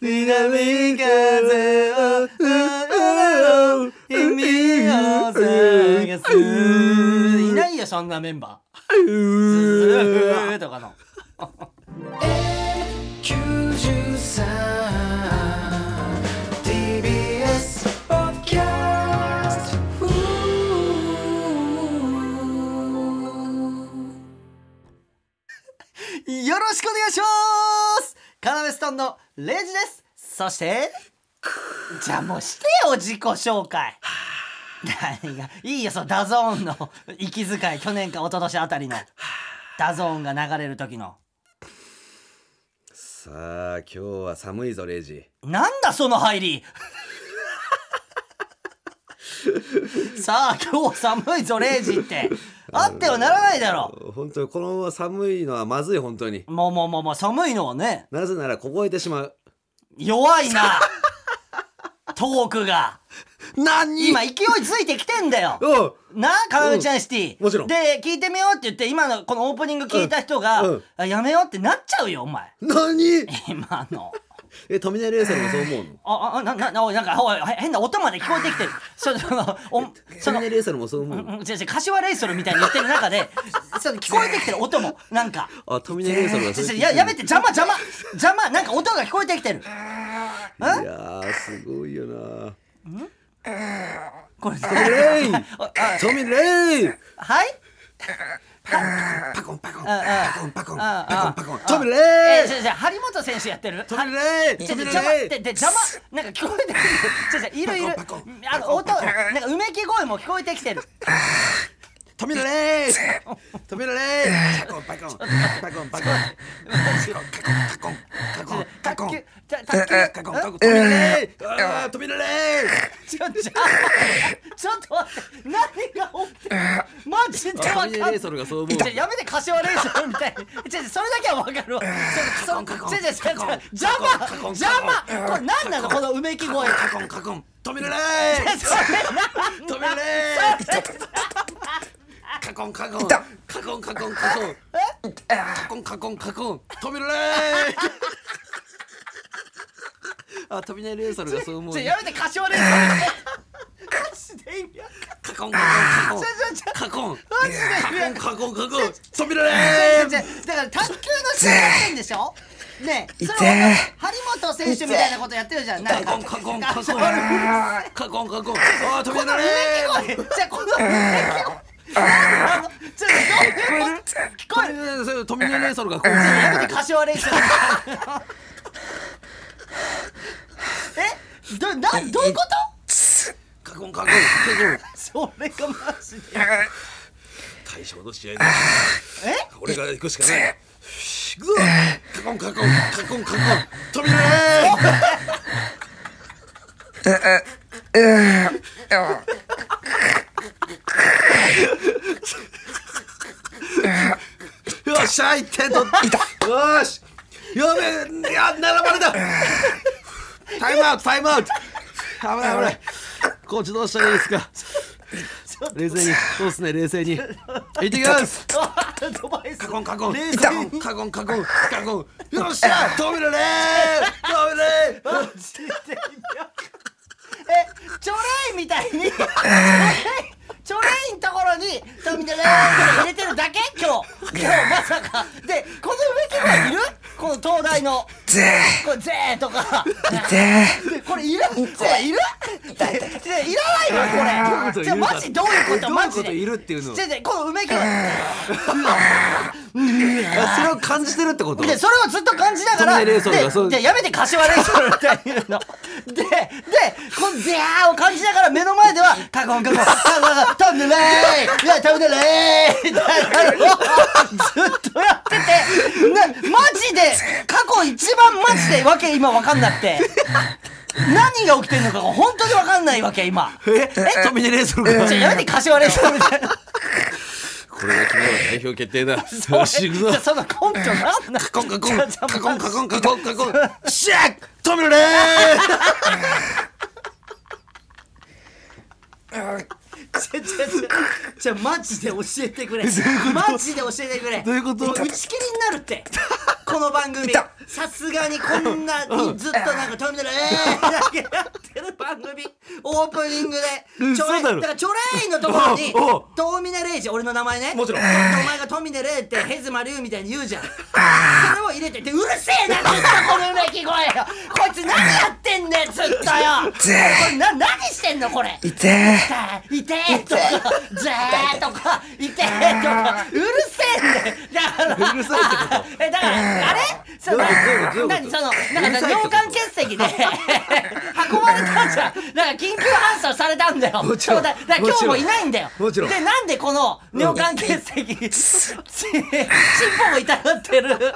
南風を君を探すいないよそんなメンバーとかのレイジです。そしてじゃあもうしてよ自己紹介。何が？いいよその DAZN の息遣い去年か一昨年あたりの。 DAZN が流れる時の。さあ今日は寒いぞレイジ。なんだその入りさあ今日寒いぞレイジって。あってはならないだろ。本当にこのまま寒いのはまずい本当に。もうもうもうもう寒いのはね。なぜなら凍えてしまう。弱いな。トークが。何？今勢いついてきてんだよ。なカナメちゃんシティ、もちろん。で聞いてみようって言って今のこのオープニング聞いた人が、うん。うん。あやめようってなっちゃうよお前。何？今のえ富根レーサーもそう思うの？ああななななんかおい変な音まで聞こえてきてる。そ そのおその富根レーサーもそう思うの？うん違う違う柏レイソルみたいに言ってる中で その聞こえてきてる音もなんか。あ富根レーサーがそうややめて邪魔邪魔邪魔なんか音が聞こえてきてる。いやーすごいよな。これ富根レイああ富根レイはい？パコンパコンパコンパコンパコンパコンあ富根えじゃじゃ張本選手やってる富根レイちょちょ富根邪魔で邪魔なんか聞こえてくるちょちょいるいるあの音なんかうめき声も聞こえてきてる富根レイ富根レイパコンパコンパコンパコンパコンパコンパコンパコン卓球た卓球パコンパコン富根レイあー富根レイちょちょちょっと待って何が起きてるマジでわかんない富根レイソルがそう思う。じゃやめて柏レイソルみたいに。ちょちょそれだけはわかるわ。そそカコンちょちょちょちょカコン邪魔邪魔これ何なの？このうめき声。カコンカコン富根レイそれ何？富根レイカコンカコン。カコンカコンカコン。カコンカコンカコン。富根 レイあ富根レイソルがそう思うやめて柏レイソルマジで意味わかんカコンカコンちょちょちょカコンマジで意味わかんカコンカコンカコン富根レイじゃだから卓球の試合やってんでしょねえそれは張本選手みたいなことやってるじゃんなんかカコンカコンカコン。カコンカコン。あ富根このうめレイき声じゃあこの聞こえる富根富根レイソルがこうやめて柏レイソルみたいなえ？どなどういうこと？カコンカコン。カコン。それがマジで。大将の試合俺が行くしかないタイムアウト。タイムアウト危ない危ない。コーチどうしたらいいですか？冷静に。そうっすね冷静に。行ってきます。アドバイス。カコンカコン。冷静カコンカコンカコンカコン。よっしゃ止めるね止めるねマジで。意味わかんえチョレイみたいに。チョレイチョレイんところに富田レイって入れてるだけ？今日。今日まさか。でこの植木はいる？この東大の。これゼーとか。でこれいるこれいるででいらないのこれ。じゃあマジどういうこと？マジで。どういうこと？いるっていうのこの梅木はあそれを感じてるってこと？でそれをずっと感じながらででやめて柏レイソルっていうの。ででこのビャーを感じながら目の前ではカコンカコンカコントムレイいやたいなのをずっとやっててなマジで過去一番マジでわけ今わかんなくて何が起きてんのかが本当にわかんないわけ今。えトミネレーソルがじゃあやめて柏レイソルみたいなこれが昨日は代表決定だ。よし行くぞ。じゃあそのコントなんなんカコンカコン。カコンカコン。カコンカコン。シャットミネレーちょちょちょちょマジで教えてくれマジで教えてくれどういうこと打ち切りになるってこの番組さすがにこんなにずっとなんか「トミネルえー」だけやってる番組オープニングでちょだからチョレイのところに「トミネレイジ」俺の名前ねもちろんお前が「トミネレイ」ってヘズマリュウみたいに言うじゃんそれを入れててうるせえなずっとこのうめき声よこいつ何やってんねんずっとよこれな何してんのこれいていてーとか、ぜーとか、い。てーとか、うるせえんだよ。だから、うるさい。ってことえ、だから、あれその何その、うなんか尿管結石で運ばれたじゃん。なんか緊急搬送されたんだよ。もちろんだだから今日もい。ない。んだよ。もちろんで、なんでこの尿管結石、し尻尾も痛がってる。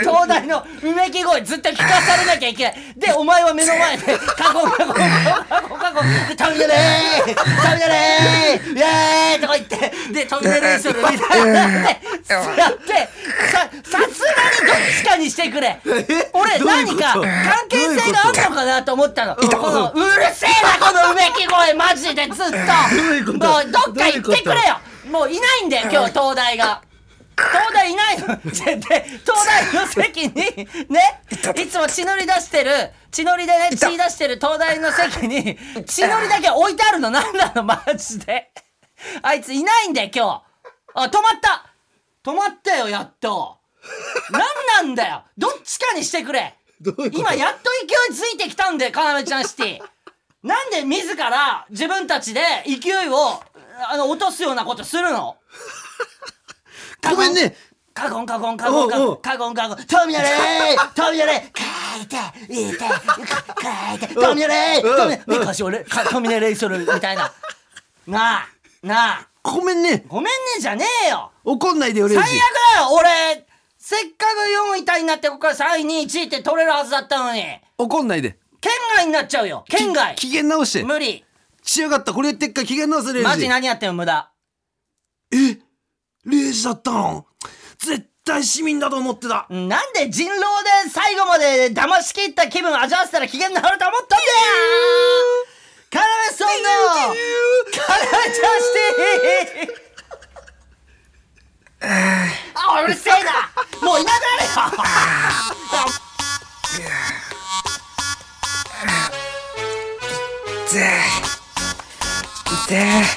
東大のうめき声ずっと聞かされなきゃい。けない。で、お前は目の前で、カゴンカゴンカゴンカゴン、で、トミネレートミネレーイエーイとか言って、で、トミネレーションみたいになって、やって、さ、さすがにどっちかにしてくれ。俺、何か関係性があるのかなと思ったの。この、うるせえな、このうめき声、マジでずっともう、どっか行ってくれよ。もういないんだよ、今日、東大が。東大いない。ので東大の席にねいつも血のり出してる血のりでね血出してる東大の席に血のりだけ置いてあるのなんなのマジで。あいついないんだよ今日。あ止まった。止まったよやっと。なんなんだよ。どっちかにしてくれ。今やっと勢いついてきたんだよかなめちゃんシティ。なんで自ら自分たちで勢いをあの落とすようなことするの？ごめんね。カゴンカゴンカゴンカゴンカゴンカゴン。トミナレー トミナレー。書いていて書いて。トミナレー。トミナレーね歌詞俺かトミナレーするみたいな。なあなあ。ごめんね。ごめんねじゃねえよ。怒んないでよレイ最悪ジだよ。俺せっかく4位タイになってここから3位2位1位って取れるはずだったのに。怒んないで。県外になっちゃうよ。県外。機嫌直して。無理。しやがった。これ言ってっから機嫌直せレイジ。マジ何やってんの無駄。え？レイジだったの。絶対市民だと思ってた。なんで人狼で最後まで騙し切った気分味わわせたら機嫌になると思ったんだよ。カラメソンのカラメちゃんして。あうるせえな。もういなくなれよいていて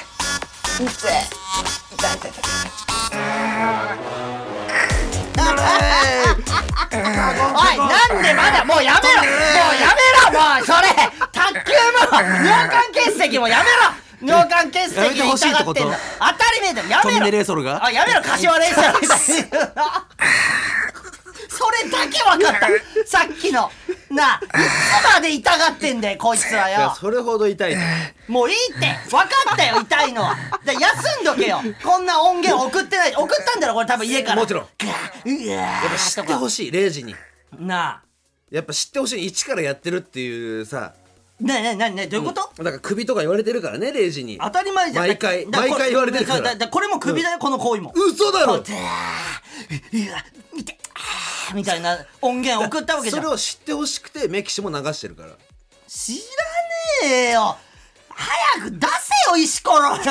おいなんでまだもうやめろ。もうやめろもうそれ。卓球も尿管結石もやめろ。尿管結石やめてほしいってんの当たり前だよ。やめろ。ネレーソルが？あやめろ柏レイソルみたいなそれだけ分かった。さっきのなあいつまで痛がってんだよこいつはよ。それほど痛いもういいって。分かったよ痛いのは。で休んどけよ。こんな音源送ってない。送ったんだろこれ多分家から。もちろん。うわーやっぱ知ってほしいレイジに。なあ。やっぱ知ってほしい一からやってるっていうさ。ねえねえねえねえどういうこと、だから首とか言われてるからねレイジに。当たり前じゃん。毎回だ毎回言われてるから。だだこれも首だよ、この行為も。嘘だろ。こうわ見てみたいな音源送ったわけじゃん。それを知ってほしくてメキシも流してるから。知らねえよ。早く出せよ石ころよ。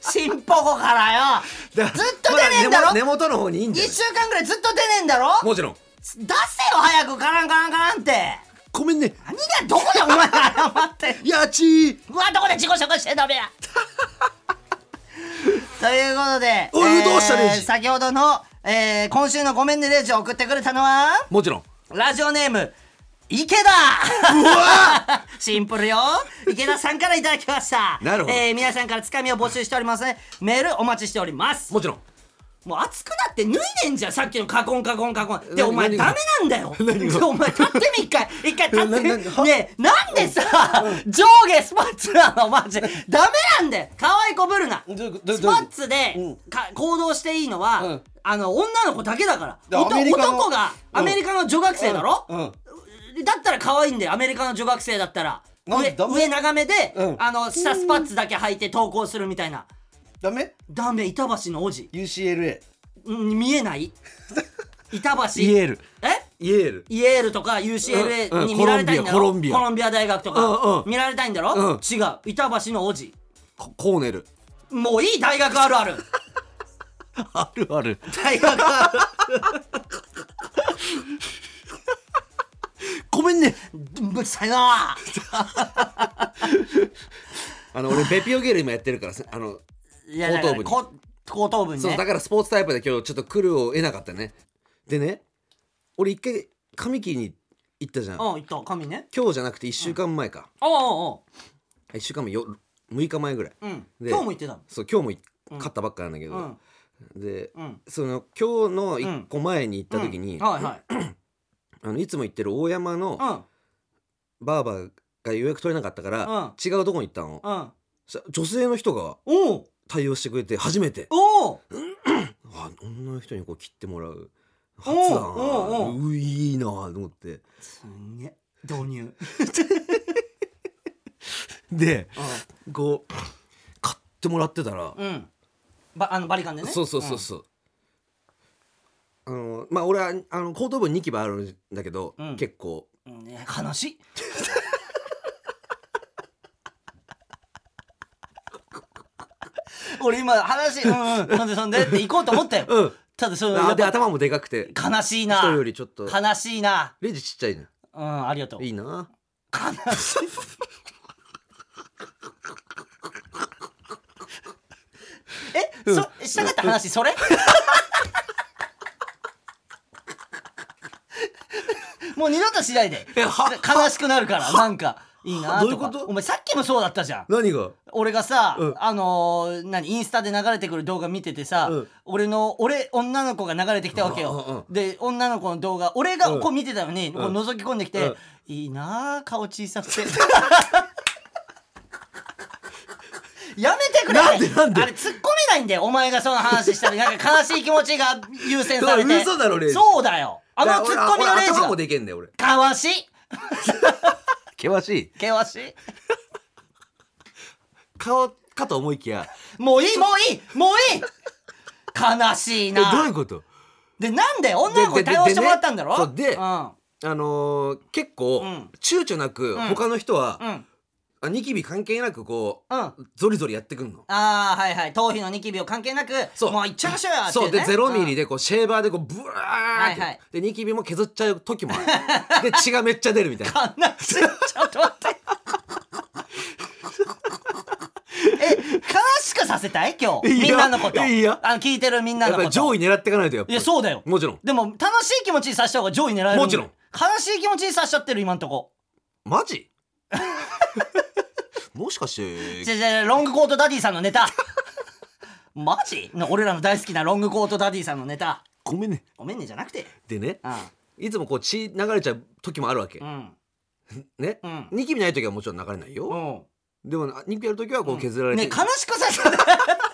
チンポコからよ。ずっだと出ねえんだろ、ま根元の方にいいんじゃ一ない？週間ぐらいずっと出ねえんだろ？もちろん。出せよ早くカランカランカランって。ごめんね。何がどこでお前謝って やちー。うわどこで自己紹介しちゃダメやということでおいどうしたレイジ。先ほどの、えー今週の「ごめんねレイジ」を送ってくれたのは？もちろん。ラジオネーム池田。うわ シンプルよ。池田さんからいただきました。なるほど。えー皆さんからつかみを募集しておりますねメールお待ちしております。もちろんもう熱くなって脱いでんじゃんさっきのカコンカコンカコン。でお前ダメなんだよ。お前立ってみ一回 一回立ってねえなんでさ上下スパッツなのマジ。でダメなんだよ。可愛い子ぶるな。スパッツでうん。か行動していいのは、うん。あの女の子だけだから。男がうん。アメリカの女学生だろ、だったら可愛いんだよアメリカの女学生だったら。上上長めで、うん。あの下スパッツだけ履いて投稿するみたいなダメ？ダメ板橋の王子。UCLA うん見えない？板橋。イエール。え？イエール。イエールとか UCLA に見られたいんだろ、コロンビア。コロンビア。大学とか、見られたいんだろ、うん。違う。板橋の王子。ココーネル。もういい大学あるある。あるある。大学ある。ごめんね。うるさいな。あの俺ベピオゲール今やってるからさあのいや後頭部に。こ後頭部にね。そうだからスポーツタイプで今日ちょっと来るを得なかったね。でね俺一回髪切りに行ったじゃん。うん言った。髪ね。今日じゃなくて1週間前か、おうおうお1週間前よ6日前ぐらい。ううん。で今日も言ってたの？そう今日もい勝ったばっかなんだけど、うん。でうん。その今日の1個前に行った時に、はいはい。あのいつも行ってる大山のうん。バーバーが予約取れなかったから、うん。違うとこに行ったの、うん。そしたら女性の人がおう対応してくれて初めて。おうあ女の人にこう切ってもらう。初おう。だなおうおう。ういいなと思って。すんげえ。導入。でこう買ってもらってたら、うん。ばあのバリカンでね。そうそうそうそう、あのまあ俺はあの後頭部にニキビあるんだけど、うん。結構。うん。ね悲しい 俺今話うんうんそんでそんで？って行こうと思ったよ。うん。ただそので頭もでかくて。悲しいな。人よりちょっと。悲しいな。レジちっちゃいね。うんありがとう。いいな。悲しい。え、そしたかった話それ？もう二度としないで。悲しくなるからなんかいいなどういうこと？お前さっきもそうだったじゃん。何が？俺がさ、うん。あのー何インスタで流れてくる動画見ててさ、うん。俺の俺女の子が流れてきたわけよ、うんうんで女の子の動画俺がうん。こう見てたのに、こう覗き込んできて、うん。いいなあ顔小さくて。やめてくれ！なんでなんで？あれ突っ込めないんだよ。お前がその話したらなんか悲しい気持ちが優先されて。嘘だろレイジ。そうだよ。あの突っ込みのレイジ頭もでけんだよ俺。かわしい 険しい。険しい。顔かと思いきや。もういいもういいもういい。悲しいえなどういうこと？でなんで女の子に対応してもらったんだろ？ででうん。あのー結構、うん。躊躇なく、うん。他の人は、うんあニキビ関係なくこう、うん。ゾリゾリやってくんの？ああはいはい。頭皮のニキビを関係なくそう。もういっちゃいましょうよっていそう。でねゼロミリででこうシェーバーでこうブワーって、はいはい。でニキビも削っちゃう時もある。で血がめっちゃ出るみたいな。悲しいちょっと待ってえ悲しくさせたい？今日。いみんなのこと。いいよあの聞いてるみんなやっぱのこと。り上位狙っていかないとやっぱ。りいやそうだよ。もちろん。でも楽しい気持ちにさせた方が上位狙えるもちろん。悲しい気持ちにさせちゃってる今んとこ。マジ？もしかしてじゃじゃロングコートダディさんのネタ。マジ？の俺らの大好きなロングコートダディさんのネタ。ごめんね。ごめんねじゃなくて。でねうん。いつもこう血流れちゃう時もあるわけ、うん。ね、うん。ニキビない時はもちろん流れないよ、うん。でもニキビある時はこう削られて、ね悲しくさせた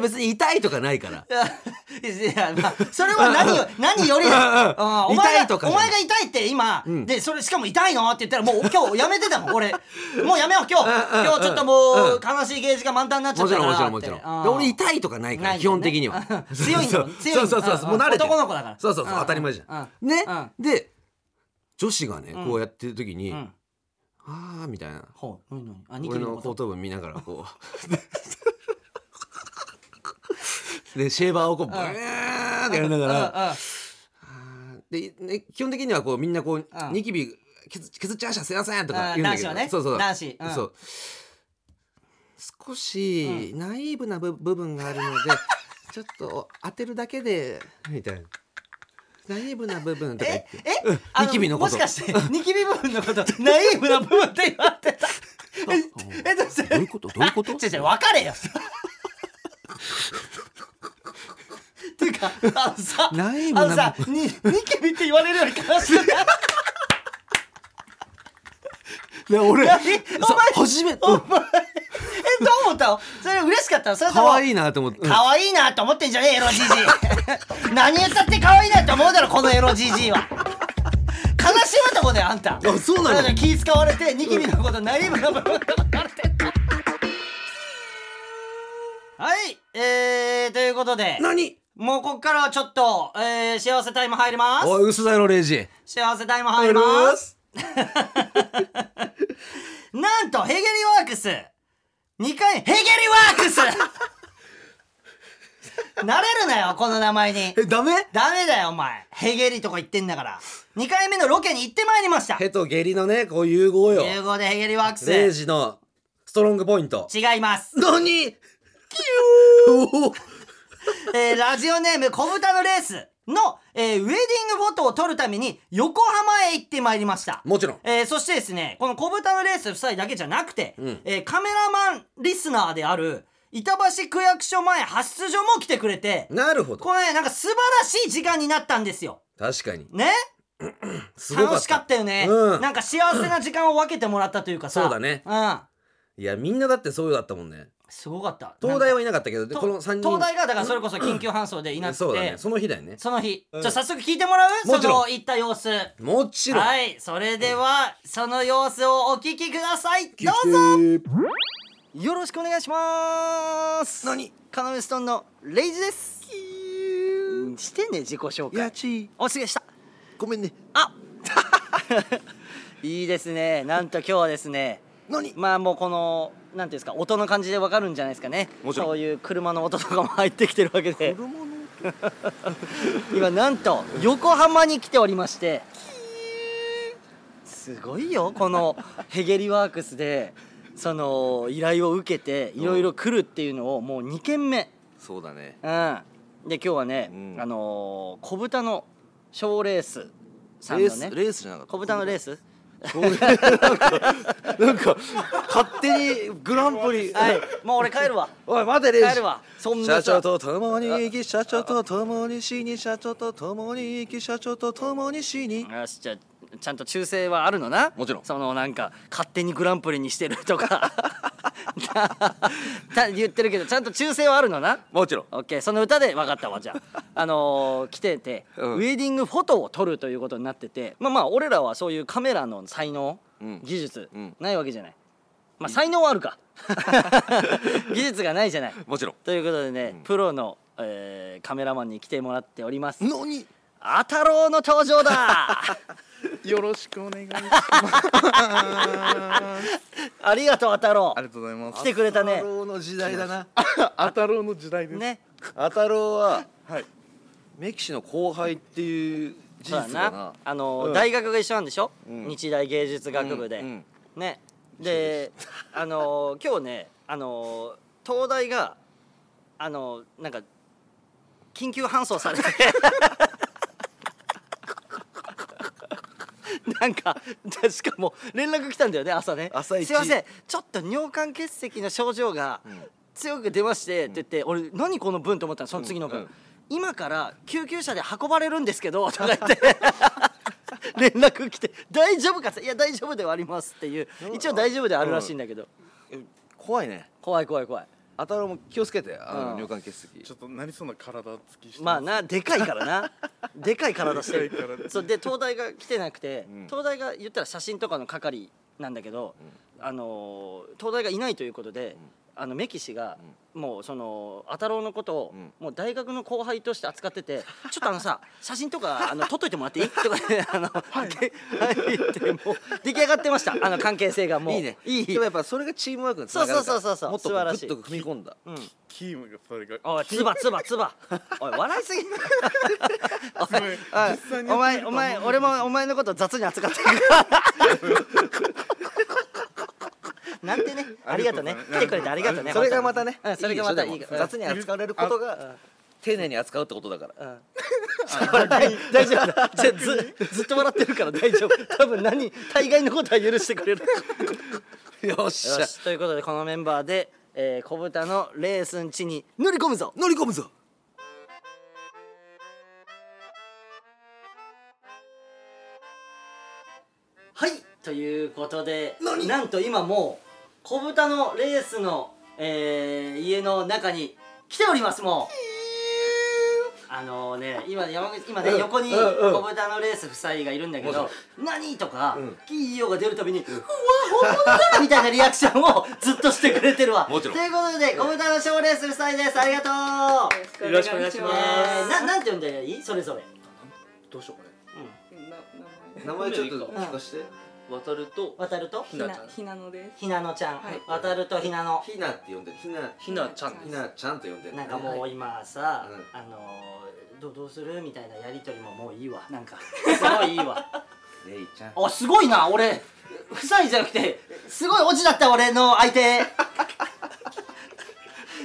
別に痛いとかないから。いやまあ それは何よ何よりうんお前が痛いとかじゃない。お前が痛いって今、うん。でそれしかも痛いのって言ったらもう今日やめてたもん 俺。もうやめよう今日。うんうん今日ちょっともううん悲しいゲージが満タンになっちゃもちろんったから。もちろんもちろんで俺痛いとかないから、基本的には。うん強いんだもん強いんだそうそうそうもう慣れてる。男の子だから。そうそうそう、ん当たり前じゃん、ね、で女子がねうん。こうやってる時に、うん。うんあーみたいな。ほう何何？あニキ俺ビのの後頭部見ながらこうでシェーバーをこうブーンってやりながら、で、ね、基本的にはこうみんなこう、うん。ニキビ削削っちゃいました。すいませんとかうん。言うんだけど、ね。そうそう男子。うん。そう。少しナイーブな部部分があるので ちょっと当てるだけでみたいな。ナイーブな部分とか言って。えうん。あニキビのこと。もしかしてニキビ部分のことナイーブな部分って言われてた。ええどうして？どういうこと？どういうこと？違う違う分かれよっていうかあのさあのさにニキビって言われるより悲しくない？い や俺何？そうお前初めてお前えどう思った？のそれ嬉しかった？のそれとも可愛いなと思って、うん。可愛いなと思ってんじゃねえエロじじい何言ったって可愛いなって思うだろこのエロじじいは。悲しむとこだよあんた。あそうなの？だから気使われてニキビのことナイーブな部分とか言われてんのはいえー、ということで。何？もうこっからはちょっと、えー、幸せタイム入ります。おい薄田のレイジ。幸せタイム入ります。なんとヘゲリワークス。2回ヘゲリワークス。慣れるなよこの名前に。えダメ？ダメだよお前。ヘゲリとか言ってんだから。2回目のロケに行ってまいりました。ヘとゲリのねこう融合よ。英語でヘゲリワークス。レイジのストロングポイント。違います、何？お えーラジオネーム小豚のレースの、えーウェディングフォトを撮るために横浜へ行ってまいりました。もちろん。えーそしてですねこの小豚のレース夫妻だけじゃなくて、うん。えーカメラマンリスナーである板橋区役所前発出所も来てくれてなるほど。これねなんか素晴らしい時間になったんですよ。確かに。ね？楽しかったよね、うん。なんか幸せな時間を分けてもらったというかさ。そうだね。うん。いやみんなだってそうだったもんねすごかった。東大はいななかったけどでとこの3人。東大がだからそれこそ緊急搬送でいなくて、そうだね。その日だよね。その日、うん。じゃあ早速聞いてもらう？もちろん。その行った様子。もちろん。はい。それではその様子をお聞きください。どうぞ。よろしくお願いします。何？カナメストーンのレイジです。してね自己紹介。ちおすげえした。ごめんね。あ いいですね。なんと今日はですね。何？まあもうこのなんていうんですか音の感じでわかるんじゃないですかね。もちろん。そういう車の音とかも入ってきてるわけで。今なんと横浜に来ておりまして。すごいよこのヘゲリワークスでその依頼を受けていろいろ来るっていうのをもう2軒目。そうだね。うん。で今日はね、うん。あのー小豚の賞レースさんのね。レースじゃなかった。小豚のレースなんか勝手にグランプリ。はい。もう俺帰るわ。おい待てレイジ。帰るわ。そんなさ社長と共に生き社長と共に死に社長と共に生き社長と共に死に。よしじゃあちゃんと忠誠はあるのな。もちろん。そのなんか勝手にグランプリにしてるとか。た言ってるけどちゃんと忠誠はあるのな。もちろん。オッケー。その歌で分かったわじゃあ。あのー来てて、うん。ウェディングフォトを撮るということになっててまあまあ俺らはそういうカメラの才能、うん。技術、うん。ないわけじゃない。まあ才能はあるか。技術がないじゃない。もちろん。ということでね、プロの、えーカメラマンに来てもらっております。何？あたろうの登場だ。よろしくお願いします。ありがとうあたろありがとうございま来てくれたね。太郎の時代だな。す。あたろうの時代です。。ね。あたろうははい。メキシの後輩っていう事実だな。な。あの、うん。大学が一緒なんでしょ、うん。日大芸術学部で、うんうん。ね。であの今日ねあの東大があのなんか緊急搬送されて なんか確かもう連絡来たんだよね朝ね。朝一。すいません。ちょっと尿管結石の症状が強く出ましてって言って、俺何この文と思ったのその次の文、うんうん。今から救急車で運ばれるんですけどとか言って。連絡来て「大丈夫か?」って「いや大丈夫ではあります」っていう。一応大丈夫ではあるらしいんだけど、怖いね。怖い怖い怖いあたろうも気をつけてあうん。の尿管結石ちょっと何そんな体つきしてまあなでかいからな。でかい体してるそうで東大が来てなくて、うん。東大が言ったら写真とかの係なんだけど、あのー東大がいないということで、あのメキシが、もうそのあたろうのことを、うん。もう大学の後輩として扱ってて ちょっとあのさ写真とかあの撮っといてもらっていい？とかね あのはい、はい、ってもう出来上がってました。あの関係性がもう。いいね。いい。でもやっぱそれがチームワークにつながるか。らそうそうそうそう。もっと素晴らしい。グッと踏み込んだ。うん。キームがそれが。おいつばつばつばおい笑いすぎおいおい実際にお前お前俺もお前のこと雑に扱ってるからなんてね ありがとう。ね。来てくれてありがとうね。それがまたねうん。それがまたいい雑に扱われることが丁寧に扱うってことだから。うん。大 大丈夫だ。じゃあずずっと笑ってるから大丈夫。多分何大概のことは許してくれる。よっしゃ。ということでこのメンバーで、えー、小豚のレースン地に乗り込むぞ。乗り込むぞ。はい。ということでなんと今もう小豚のレースの、えー家の中に来ておりますもう。あのね今山口今ねうん。横にうんうん。小豚のレース夫妻がいるんだけどもちろん「何?」とかうん「キーヨ」が出るたびに「うわ本物だ!」みたいなリアクションを ずっとしてくれてるわ。もちろん。ということで小豚の賞レース夫妻です。ありがとう。よろしくお願いします。えーななんて呼んだらいい？それぞれ。どうしようかね。名前ちょっと聞かして渡ると渡ると？ひなちゃん。ひなのです。ひなのちゃん。はい。渡るとひなの。ひなって呼んでる。ひなひなちゃんひなちゃんと呼んでる。なんかもう今さ、うん。あのー、どうどうするみたいなやりとりももういいわ。なんか。すごいいいわ。レイちゃん。あすごいな俺。夫妻じゃなくてすごいオチだった俺の相手。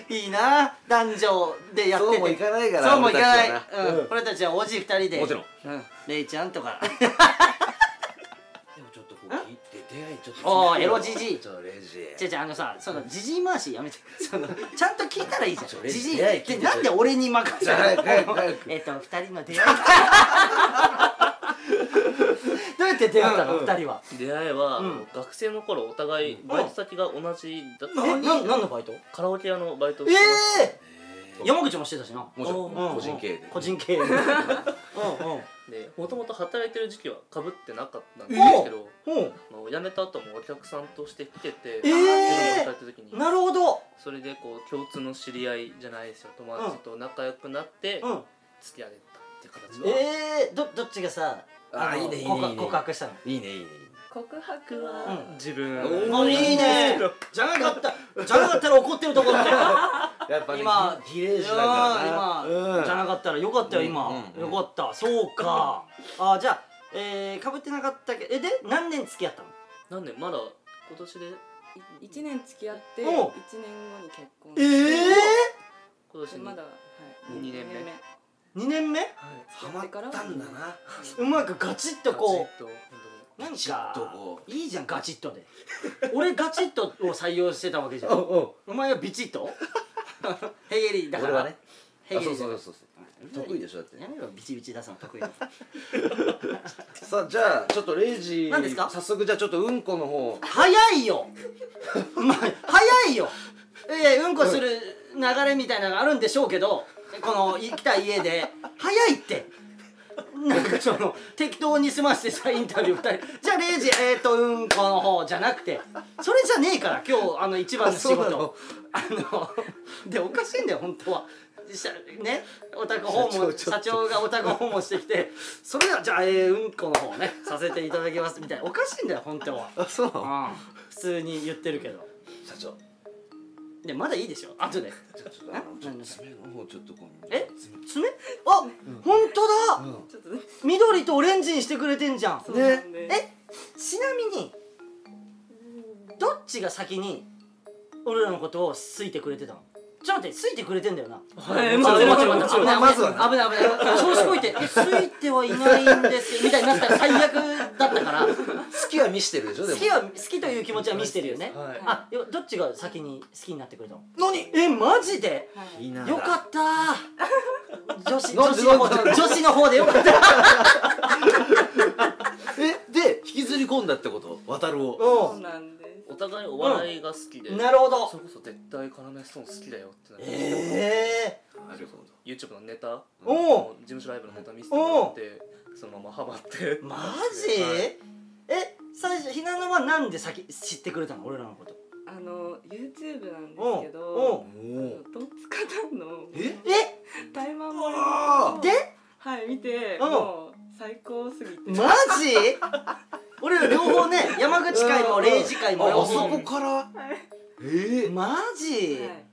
いいな男女でやってて。そうもいかないからそうもいかない。俺たちはな。うん。うん。俺たちはおじ二人で。もちろん。うん、レイちゃんとか 出会いちょっとおーエロじじいちょレジ違う違うあのさそのじじい回しやめて。そのちゃんと聞いたらいいじゃちょんじじい出会い聞いてでなんで俺に任せじゃあ早く早く。早くえっと二人の出会い。どうやって出会ったの？うんうん。二人は？出会いは、うん。学生の頃お互いバイト先が同じだった、えなん何のバイト？カラオケ屋のバイトをえしてました。え山口もしてたしな。もちろん。うん。個人経営で。個人経営 うんうん。でもともと働いてる時期はかぶってなかったんですけど、う。んあの辞めた後もお客さんとして来てて、えー。働いた時に。なるほど。それでこう共通の知り合いじゃないですよ。友達と仲良くなってうん。付き合えたっていう形で、ええどどっちがさのあいいねいいね告白いいね。告白したの？いいねいいね告白は、うん。自分。おあいいね。じゃなかった。じゃなかったら怒ってるところだよ やっぱね今ギレージだからな。今、うん。じゃなかったらよかったよ今、うん。うん。よかった。そうか。あじゃあえー、かぶってなかったけどえで何年付き合ったの？なんでまだ今年で？い一年付き合って一おう。年後に結婚ええ今年に。まだはい。二年目。ー、2年目？はい。ハマったんだな。うまくガチッとこガチッと。本うなんガチッとかこいいじゃんガチッとで。俺ガチッとを採用してたわけじゃん。お お前はビチッと？ヘゲリだから。俺はね。あヘゲリそうそうそうそう得意でしょだって。やめろビチビチ出すの得意だ さあじゃあちょっとレイジ何ですか？早速じゃあちょっとうんこの方。早いよ！まあ早いよ！ええうんこする流れみたいなのがあるんでしょうけどこの来た家で。早いって なんかその適当に済ましてさインタビュー2人。じゃあ0時えっ、ー、とうんこの方じゃなくて。それじゃねえから今日あの一番の仕事。あのでおかしいんだよ本当は。ねお宅訪問社長がお宅訪問してきてそれではじゃあ、えー、うんこの方ねさせていただきますみたいな。おかしいんだよ本当は。あそううん。普通に言ってるけど。社長でまだいいでしょ。後でじゃあちょっとあのちょっと爪の方ちょっとこう。え？爪あ、本当だ。うん。ちょっとね緑とオレンジにしてくれてんじゃん。そうなんでえ？ちなみにどっちが先に俺らのことを好いてくれてたの？ちょっと待って好いてくれてんだよな。はい。待って待って待って。危ないまずは危ない危ない調子こいて。好いてはいないんですよ。みたいになったら最悪だったから。好きは見してるでしょでも。好きは好きという気持ちは見せてるよね。はい。あよどっちが先に好きになってくれたの？何？えマジで？はいいいなよかった 女子女子の方で女子の方でよかった。えで引きずり込んだってこと？渡るを。そうなんですお互いお笑いが好きで、なるほど。それこそ絶対要ストーン好きだよってなって、えなるほ YouTube のネタおお事務所ライブのネタ見せてもらってそのままハマって。マジ、はい。え最初ひなのはなんで先知ってくれたの俺らのこと？あの YouTube なんですけおうどどあのトンツカタンのえ？え？タイマン盛りあで？はい見てうん。もう最高すぎて。マジ？俺ら両方ね山口会も0時会も両あそ方こから？はいええマジ、はい。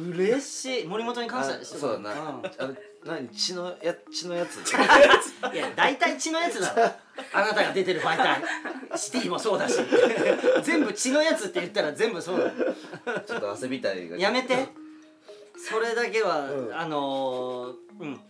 嬉しい。森本に感謝あしてそうだな。うん。あの何？血のや血のやつ？いや大体血のやつだろ。あなたが出てる媒体。シティもそうだし。全部血のやつって言ったら全部そうだ。ちょっと汗びたいが。やめて。それだけは、うん。あのーうん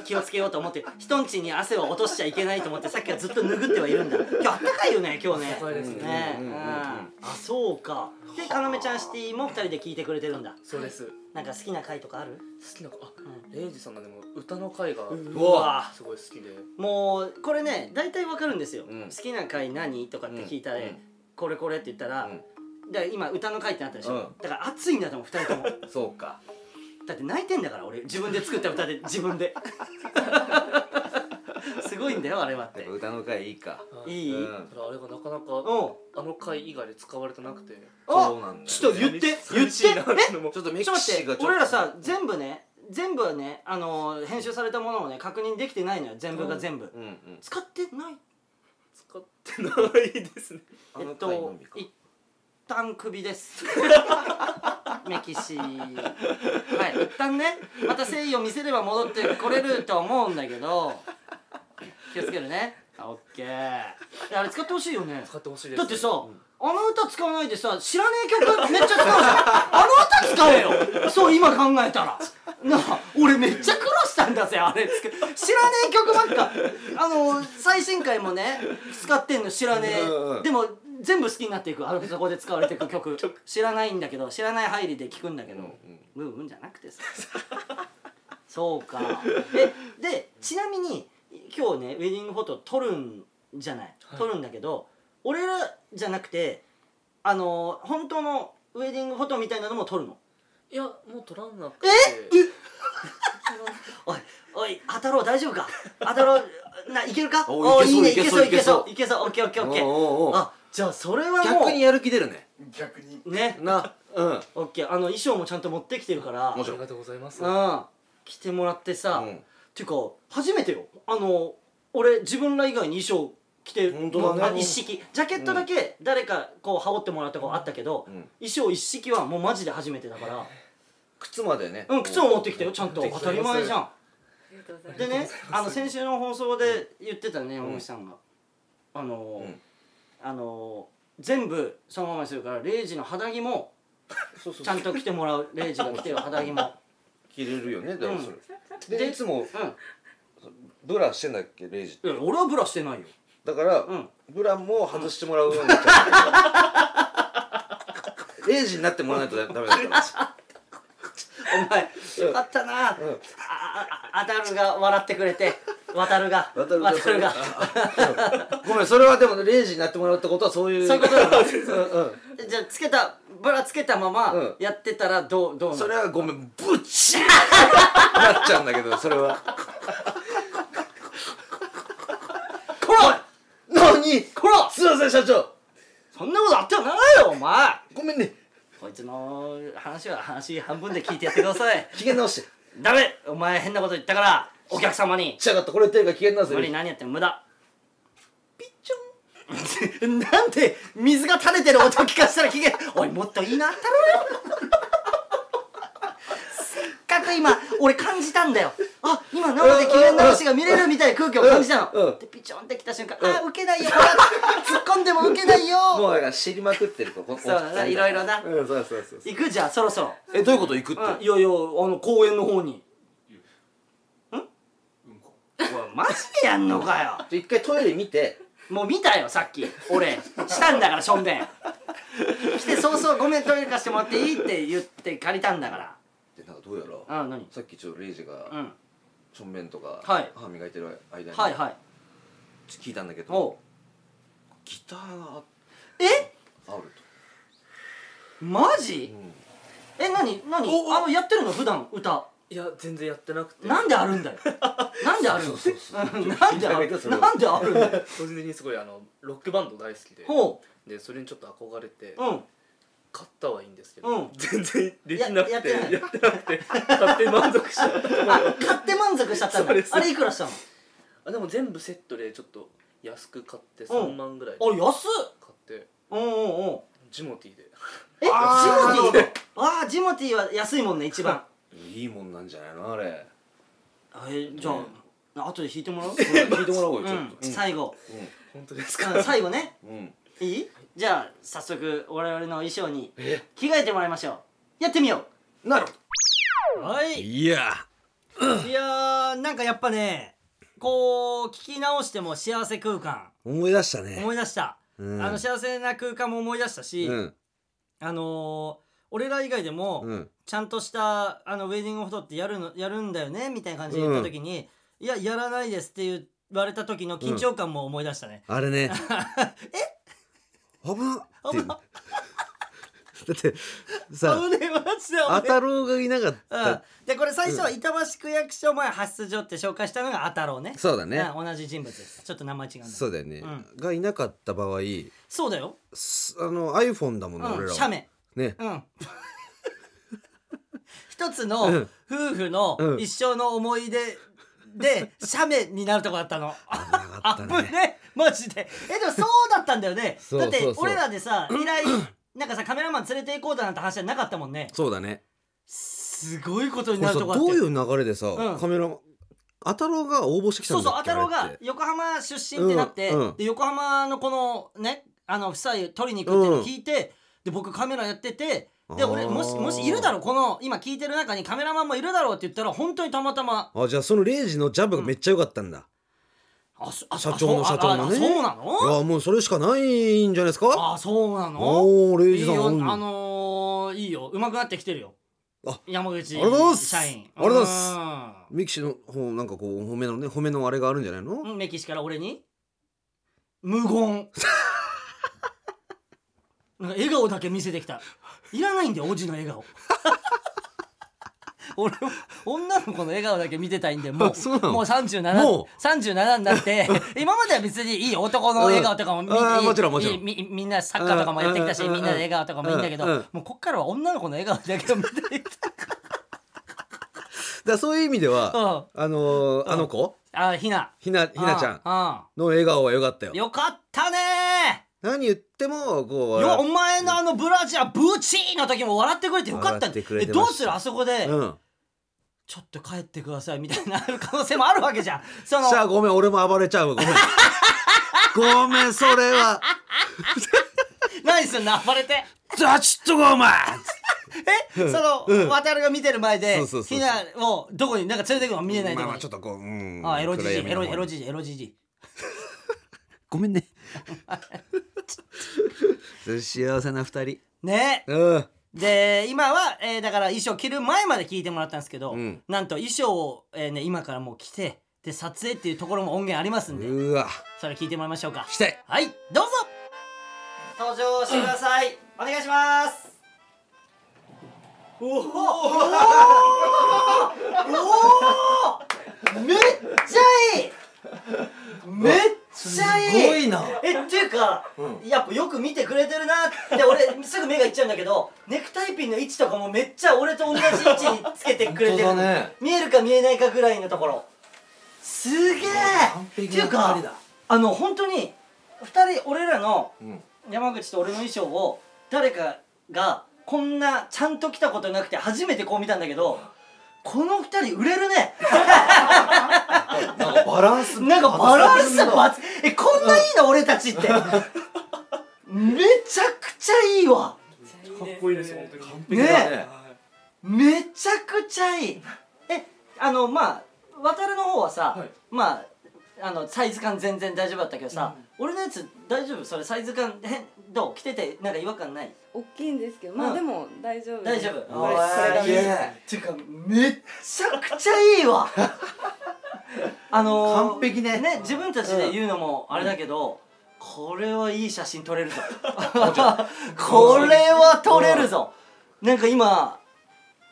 気をつけようと思って人んちに汗を落としちゃいけないと思ってさっきからずっと拭ってはいるんだ。今日あったかいよね今日ね。高いですね。ね。うんうんうんうん。あそうか。でかなめちゃんシティも二人で聞いてくれてるんだ。そうです。好なんか好きな回とかある？きなあレイジさんのでも歌の回がうわ。すごい好きで。もうこれね大体わかるんですよ、うん。好きな回何とかって聞いたら、これこれって言ったら、うん。だから今歌の回ってなったでしょ、うん。だから熱いんだと思う2人とも。そうかだって泣いてんだから俺自分で作った歌で 自分で。すごいんだよあれはって。歌の回いいか。いい、うん。ただあれがなかなかう。んあの回以外で使われてなくて。あそうなんだちょっと言って言って。ちょっとメキシがちょっと俺らさ全部ね全部はねあのー編集されたものをね確認できてないのよ。全部が全部、うんうん。使ってない。使ってないですね。えっと一旦クビです メキシはい一旦ねまた誠意を見せれば戻ってこれるとは思うんだけど気をつけるね。あオッケー。あれ使ってほしいよね。使ってほしいですだってさ、あの歌使わないでさ知らねえ曲めっちゃ使うじゃん。あの歌使えよ。そう今考えたら。なあ俺めっちゃ苦労したんだぜあれ知らねえ曲ばっか。あの最新回もね使ってんの知らねうんうんえでも全部好きになっていくあのそこで使われていく曲。知らないんだけど知らない入りで聞くんだけど。うんうん。じゃなくてさ。そうか。えでちなみに今日ねウェディングフォト撮るんじゃない？撮るんだけど、俺らじゃなくてあの本当のウェディングフォトみたいなのも撮るの？いやもう取らなくて。おいおい当たろう。大丈夫か？当たろう。ないけるか？おいけそういいねいけそういけそういけそう。オッケーオッケーオッケー。おうおうおうあじゃあそれはもう逆にやる気出るね。逆に。ね。なうん。オッケーあの衣装もちゃんと持ってきてるから。もちろんありがとうございます。うん。来てもらってさ、うん。ていうか初めてよ。あの俺自分ら以外に衣装着て本当だね。あ一式。ジャケットだけ誰かこう羽織ってもらったことあったけど、うん。衣装一式はもうマジで初めてだから。靴までね。うん靴を持ってきたよ。ちゃんと。当たり前じゃん。ありがとうございます。でねあの先週の放送で言ってたね大口さんが、あのーうんあのー全部そのままにするからレイジの肌着もちゃんと着てもらうレイジが着てる肌着も。着れるよねだからそれ。ででいつもうブラしてんだっけレイジんいや俺はブラしてないよ。だからうん。ブラも外してもらうようになっちゃうレイジになってもらわないとダメだから お前よかったな、あああアダルが笑ってくれて渡るが。渡るが。渡るが。ごめんそれはでもレイジになってもらうってことはそういう。そういうことだなうんうん。じゃあつけたブラつけたままうん。やってたらどうどうそれはごめんブチーなっちゃうんだけどそれは。こら何？こらすいません社長。そんなことあってはならないよお前。ごめんね。こいつの話は話半分で聞いてやってください。機嫌直して。ダメ！お前変なこと言ったからお客様に。しやがった。これ手が機嫌直せ無理何やっても無駄。ピッチョン。なんで水が垂れてる音聞かせたら機嫌おいもっといいなったろよ。せっかく今俺感じたんだよ。あ今生で機嫌直しが見れるみたいな空気を感じたの。うんうん。でピチョンってきた瞬間あウケないよ。突っ込んでもウケないよ。もうだから知りまくってるとこそうだないろいろな。うんそうそうそうそう。行く？じゃあそろそろ。えどういうこと行くって？うん。いやいやあの公園の方にんおいマジでやんのかよ。一回トイレ見て。もう見たよさっき。俺。したんだからしょんべん。来て早々ごめんトイレ貸してもらっていいって言って借りたんだかでなんかどうやららうん何？さっきちょっとレイジがうん。ちょんべんとかはい。歯磨いてる間に。はいはい。聞いたんだけどギターがえ？あるマジ？と、え何？何？あのやってるの？普段歌いや全然やってなくて。なんであるんだよ。なんであるの？そうそううんなんである？なんであるんだよ個人的にすごいあのロックバンド大好きで。ほでそれにちょっと憧れてううん。買ったはいいんですけど、うん。全然できなくて。ややってなくて。買って満足しちゃった。あ買って満足しちゃったんあれいくらしたの？あでも全部セットでちょっと安く買ってうん3万ぐらいあで買安っ。って。うんうんうん。ジモティーで。え ジモティーああジモティーは安いもんね一番いいもんなんじゃないのあれ。えじゃあ後で弾いてもらう？いてもらおうよちょっうん。と最後。本当ですか？うん最後ね。うん。うんいい？じゃあ早速我々の衣装にえ？着替えてもらいましょう。やってみよなる。うはい。いや。いやーなんかやっぱねこう聞き直しても幸せ空間。思い出したね。思い出した、うん。あの幸せな空間も思い出したし、うん。あのー俺ら以外でも、うんちゃんとしたあのウェディングフォトってやるのやるんだよねみたいな感じで言った時に、いややらないですって言われた時の緊張感も思い出したね、あれね。え？危なっていう。だってさ危ねえマジで危ねえ。あたろうがいなかっうん。た、でこれ最初は板橋区役所前発出所って紹介したのがあたろうね。そうだね、うん同じ人物です。ちょっと名前違うんだ。そうだよね、うがいなかった場合そうだよ、すあの iPhone だもんね、うん、俺らは。写メ。ね。うん一つのうん。夫婦のうん。一生の思い出で写メになるとこだったの。危なかあったね。ぶねマジで。えでもそうだったんだよね。そうだってそうそう。俺らでさ依頼なんかさカメラマン連れて行こうだなんて話はなかったもんね。そうだね。すごいことにこれさなるとこだってどういう流れでさ、うん。カメラマンあたろうが応募してきたそうんそうだっけあたろうがあれって横浜出身ってなって、うんうんで横浜のこのねあの夫妻撮りに行くっていうのを聞いて、で僕カメラやっててで俺もしもしいるだろうこの今聞いてる中にカメラマンもいるだろうって言ったら本当にたまたま。あじゃあそのレイジのジャブがめっちゃ良かったんだ、あそあ社長のあ社長のね。あそうないやのもうそれしかないんじゃないですか？あそうなの？おおレイいいジさん。うんよあのー、いいよ。上手くなってきてるよ。あ山口ありがとうございます。社員。ありがとうございます。ミキシの方なんかこう褒めのね褒めのあれがあるんじゃないの、うんメキシから俺に？無言。なんか笑顔だけ見せてきたいらないんだよおじの笑顔。俺は女の子の笑顔だけ見てたいんでもううなの？もう37も37になって 今までは別にいい男の笑顔とかもみ,うん。もちろんもちろん。みみんなサッカーとかもやってきたしうんみんなで笑顔とかもいいんだけどもうこっからは女の子の笑顔だけを見ていきたいだからそういう意味では、うん。あのーあの子？あひな。ひなひなちゃんん。の笑顔は良かったよ。よかったね何言ってもこうよお笑前のあのブラジャーブーチーの時も笑ってくれてよかった笑ってくれえどうするあそこで、うん。ちょっと帰ってくださいみたいな可能性もあるわけじゃん。そのじゃあごめん俺も暴れちゃうわ。ごめん。ごめんそれは。何すんの暴れて？じゃあちょっとごめ ん。えその、うん。渡るが見てる前でそうそうそうひなをどこに？なんか連れてくの見えないとこにまあまあちょっとこううん。あエロじじいエロじじいエロじじい。ごめんね幸せな二人。ね。うん。で今は、えーだから衣装着る前まで聞いてもらったんですけど、うん。なんと衣装を、えーね、今からもう着てで撮影っていうところも音源ありますんでうわ。それ聞いてもらいましょうか。したい。はいどうぞ。登場してください。お願いします。おおおおめっちゃいい。めっすごいな。えっていうか、やっぱよく見てくれてるなって俺すぐ目がいっちゃうんだけどネクタイピンの位置とかもめっちゃ俺と同じ位置につけてくれてる、ね。見えるか見えないかぐらいのところ。すげえ。っていうかあの本当に2人俺らのうん。山口と俺の衣装を誰かがこんなちゃんと着たことなくて初めてこう見たんだけどこの2人売れるね。なんかバランスなんかバランスえこんないいの俺たちって。めちゃくちゃいいわ。かっこいいです本当に。ねめちゃくちゃいい。えあのまあ渡るの方はさ、はい。まああのサイズ感全然大丈夫だったけどさ、俺のやつ大丈夫？それサイズ感変どう？着ててなんか違和感ない？大きいんですけどまうん。あでも大丈夫大丈夫？これこれがいいっていうかめっちゃくちゃいいわ。あのー、完璧ね。ね自分たちで言うのもあれだけど、これはいい写真撮れるぞ。これは撮れるぞ。なんか今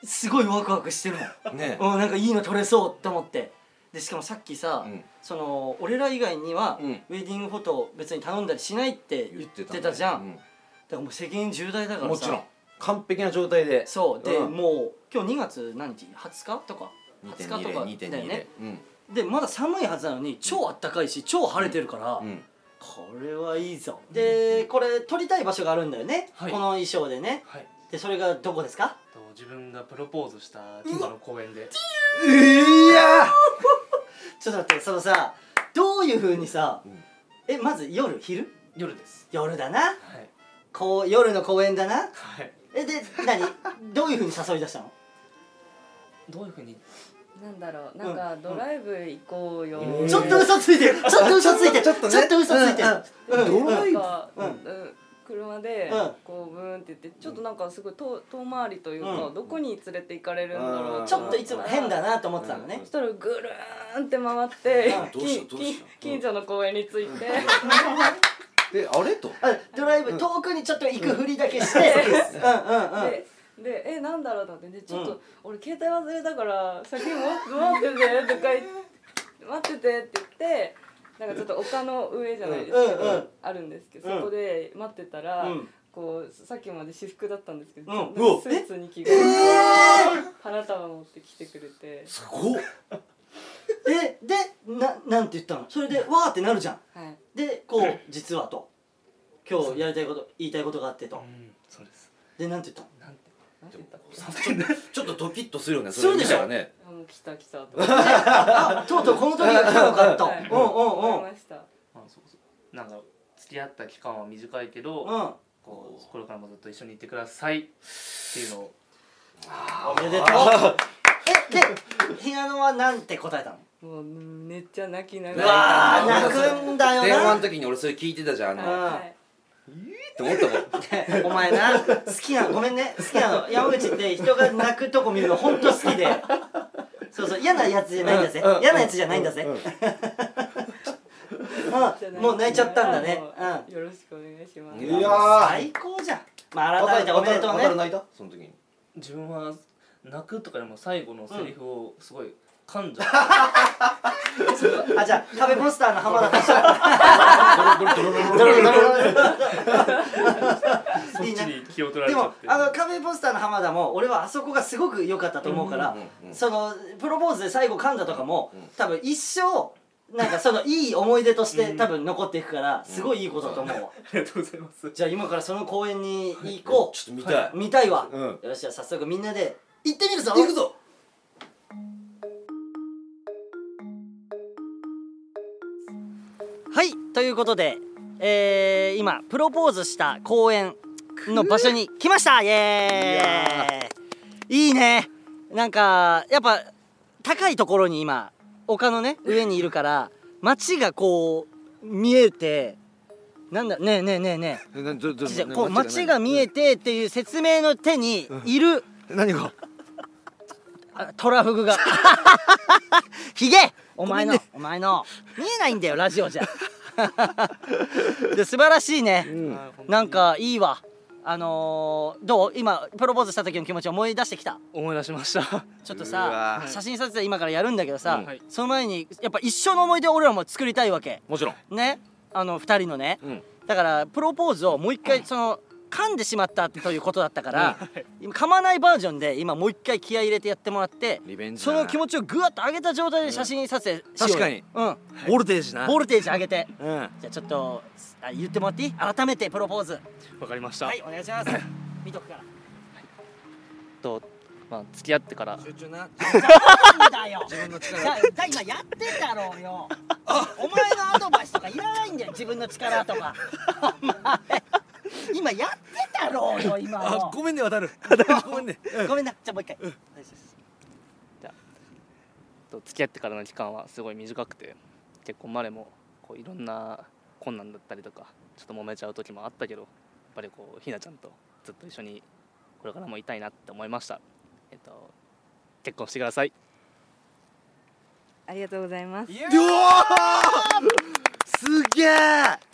すごいワクワクしてるもん。ね。うん、なんかいいの撮れそうと思ってでしかもさっきさ、うん。その俺ら以外には、うん。ウェディングフォト別に頼んだりしないって言ってたじゃん、だからもう責任重大だからさ。もちろん。完璧な状態で。そう。で、うん。もう今日2月何日？20日？とか？20日とか？だよ2.2ね。うん。でまだ寒いはずなのに超あったかいし超晴れてるから、うん。これはいいぞ。でこれ撮りたい場所があるんだよね、はい。この衣装でね。はい。でそれがどこですか？と自分がプロポーズした千葉の公園で。いやちょっと待ってそのさどういうふうにさ、ん。えまず夜昼？夜です。夜だな。はい。こう夜の公園だな。はい。えで何？どういうふうに誘い出したの？どういうふうに？なんだろう。なんかドライブ行こうよ、うん。ちょっと嘘ついてる。ちょっと嘘ついてる。ちょっとね。ちょっと嘘ついてる。うん。うん。ドライブ？うん。うん車でうん。こうブーンって言ってちょっとなんかすごい遠遠回りというか、うん。どこに連れて行かれるんだろうちょっといつも変だなと思ってたのね。そしたらぐるーんって回ってうんどうしたどうした。近近所の公園に着いて。であれ？と。あドライブ遠くにちょっと行くふりだけして。うん。うんうんででえなんだろうと思って。でちょっと、うん。俺携帯忘れたから先に待っててとか言って待っててって言ってなんかちょっと丘の上じゃないですけど、うんうん。あるんですけど、うん。そこで待ってたら、うん。こうさっきまで私服だったんですけど、うん。スーツに着替えて、花束持ってきてくれて、すごっ。え？でななんて言ったの？それでわーってなるじゃん。はい、でこう実はと。今日やりたいこと言いたいことがあってと。うんそうです。でなんて言ったの？なんてなんて言ったちょっとドキッとするよねするでしょ見たらね来た来たと思ってあとうとうこの時が来たのかと。はい。うんうんうん。思いました。あそうそう。なんか付き合った期間は短いけど、うん。こうこれからもずっと一緒にいてくださいっていうのを。おめでとう。えで部屋のはなんて答えたの？もうめっちゃ泣きなうがら泣くんだよ電話なの時に俺それ聞いてたじゃんあの。うんはい。って思ったもん。お前な好きなのごめんね。好きなの。山口って人が泣くとこ見るのほんと好きでそうそう嫌なやつじゃないんだぜ。嫌なやつじゃないんだぜ。もう泣いちゃったんだね。よろしくお願いします。うんいやー。最高じゃん。まあ改めておめでとうね。渡る泣いた？その時に。自分は泣くとかよりも最後のセリフをすごい噛んじゃ あじゃあ壁ポスターの浜田とそっちに気を取らでもれちゃってあの壁ポスターの浜田も俺はあそこがすごく良かったと思うから、そのプロポーズで最後噛んだとかも、うん多分一生なんかそのいい思い出としてうん多分残っていくからすごいいいことだと思うわ、ありがとうございますじゃあ今からその公園に行こう、ちょっと見たい見たいわ、うんよしじゃあ早速みんなで行ってみるぞ行くぞはいということで、えー、今プロポーズした公園の場所に来ました。イエーイ。いいね。なんかやっぱ高いところに今丘のね上にいるから街がこう見えてなんだねえねえねえねえ。などどえじゃこう街が見えてっていう説明の手にいる何が？あトラフグが。ひげお前の、お前の。見えないんだよラジオじゃ。で素晴らしいね、なんかいいわ。あのー、どう？今プロポーズした時の気持ち思い出してきた？思い出しました。ちょっとうさわ。写真撮影今からやるんだけどさ、うん。はい。その前にやっぱ一生の思い出を俺らも作りたいわけ。もちろん。ね？あの2人のね、うん。だからプロポーズをもう一回その噛んでしまったということだったから、今噛まないバージョンで今もう一回気合い入れてやってもらってリベンジその気持ちをぐわっと上げた状態で写真撮影しようよ。確かに。うん。ボルテージな。ボルテージ上げて。うん。じゃあちょっとあ言ってもらっていい？改めてプロポーズ。わかりました、はいお願いします。見とくから。とまあ付き合ってから。集中な。だよ。自分のじゃ力今やってたろうよ。お前のアドバイスとかいらないんだよ。自分の力とか。お前 今やってたろうよ今あのごめんね渡る。ごめんね。ごめんなじゃあもう一回、大丈夫ですと付き合ってからの期間はすごい短くて結構マレもこういろんな困難だったりとかちょっと揉めちゃう時もあったけどやっぱりこうひなちゃんとずっと一緒にこれからもいたいなって思いました。えっと結婚してください。ありがとうございます。うわー。すげえ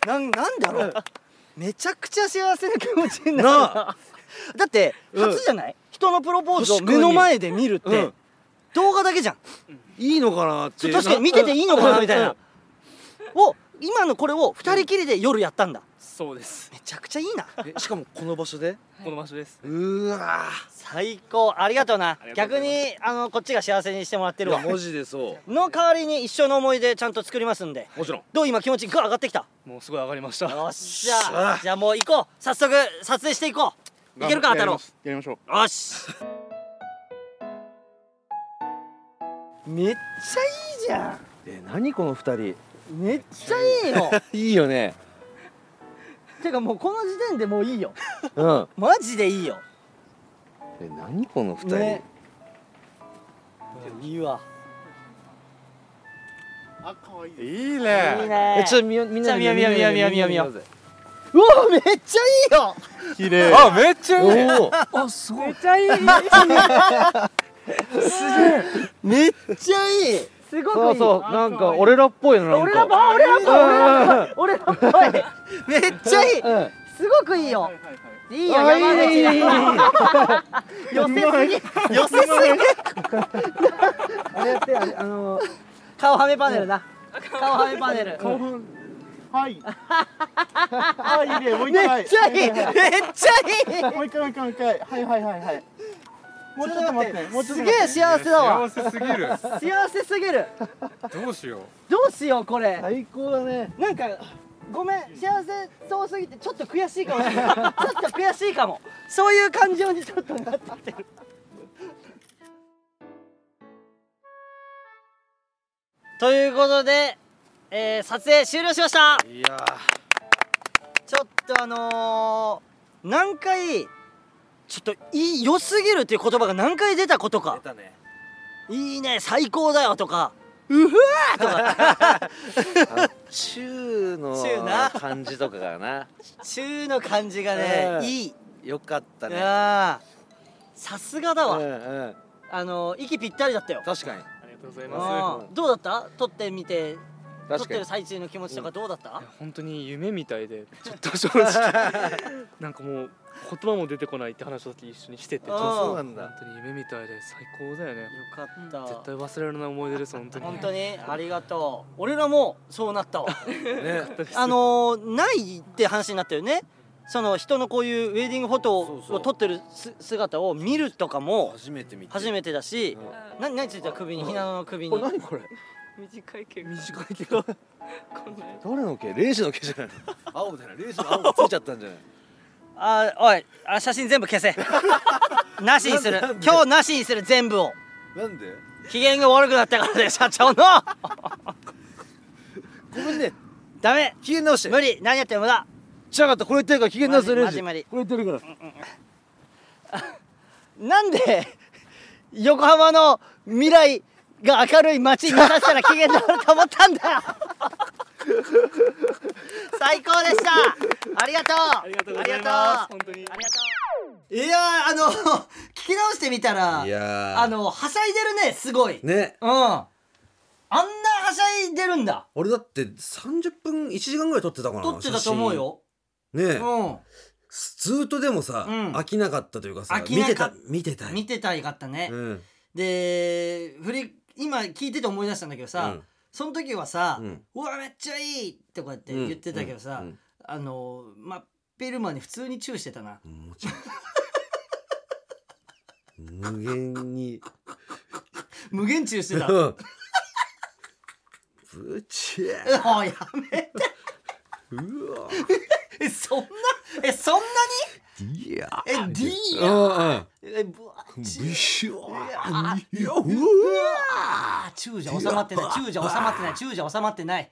なんなんだろうめちゃくちゃ幸せな気持ちになるだってうん。初じゃない、人のプロポーズを目の前で見るって、うん。動画だけじゃん。いいのかなって確かに見てていいのかなみたいな。を今のこれを二人きりで夜やったんだそうです。めちゃくちゃいいな。えしかもこの場所で？この場所です。うわ最高。ありがとうな。逆にあのこっちが幸せにしてもらってるわ。マジでその代わりに一生の思い出ちゃんと作りますんで。うもちろん。どう今気持ちグワ上がってきた？もうすごい上がりました。よっしゃ。じゃあもう行こう。早速撮影していこう。いけるか太郎やりましょう。よし。めっちゃいいじゃん。え何この二人。めっちゃいいの。いいよねてかもうこの時点でもういいよ。うん。マジでいいよ。え何この二人、ね。いいわ。いいいいね。ね。えちょっとみみんなでじゃあ見よう見よう見よう見よう見ようぜうわめっちゃいいよ綺麗あめっちゃいいおおあすごいめっちゃいいすげえめっちゃいいすごくいい。そうそうなんか俺らっぽいのなんか。俺らっぽい俺らっぽい俺らっぽい。めっちゃいい。うん。すごくいいよ。いいよあい。い山口ねいいねいいね。寄せすぎ。寄せすぎ。あれやってあの顔はめパネルな顔はめパネル。はい。あ、いいね、もう一め回。っちゃいい。めっちゃいい。もう一回、もう一回、もう一回。はい、はい、はい、はい。もうちょっと待って。すげえ幸せだわ。幸せすぎる。幸せすぎる。どうしよどうしようこれ。最高だね。なんかごめん幸せそうすぎてちょっと悔しいかもしれない。ちょっと悔しいかも。そういう感情にちょっとなってる。ということで、えー撮影終了しました。いやちょっとあのー、何回ちょっといい良すぎるっていう言葉が何回出たことか。出たね。いいね最高だよとか。うふわーとか。チューの感じとかがな。中の感じがね、うん。いい。よかったいねさすがだわ、うんうん。あの息ぴったりだったよ。確かに。ありがとうございまうん。どうだった？撮ってみて撮ってる最中の気持ちとかどうだった、す本当に夢みたいで ちょっと正直。なんかもう言葉も出てこないって話を一緒にしてて。そうなんだ。本当に夢みたいで最高だよね。よかった。絶対忘れられない思い出です本当に。本当に？ありがとう。俺らもそうなったわ。ね。あのー、ないって話になったよね。その人のこういうウェディングフォトを撮ってるす姿を見るとかも初めて見て。初めてだし、な何ついてた？首に？ひなのの首に？これ何これ？短い毛が。短いけどこんな。誰の毛？レイジの毛じゃないの？青みたいなレイジの青がついちゃったんじゃない？あおいあ写真全部消せ。なしにする。なんで？今日なしにする全部を。なんで？機嫌が悪くなったからね社長の。ごめんね。ダメ。機嫌直して。無理。何やっても無駄。じゃなかった。これ言ってるから機嫌直すレイジ。これ言ってるから。なんで横浜の未来が明るい街にさせたら機嫌直ると思ったんだよ。最高でした。ありがとう。あありがとうございます。本当に。ありがとう。いやーあの聞き直してみたらいやー。あのはしゃいでるねすごい。ね。うん。あんなはしゃいでるんだ。俺だって30分1時間ぐらい撮ってたかな撮ってたと思うよ。ねえ。うん。ずーっとでもさ、うん。飽きなかったというかさ見てた見てたい。見てたいかったね、うん。で振り今聞いてて思い出したんだけどさ、うん。その時はさ「うん。うわめっちゃいい!」ってこうやって言ってたけどさ、うん。あのまペルマに普通にチューしてたな。うんもちろん無限に。無限チューしてた。うん。ぶちゃ。もうやめて。うわ。えそんなえそんないやにえうやんえぶわうんチぶしょいやうわあーチューじゃ収まってないチューじゃ収まってないチューじゃ収まってない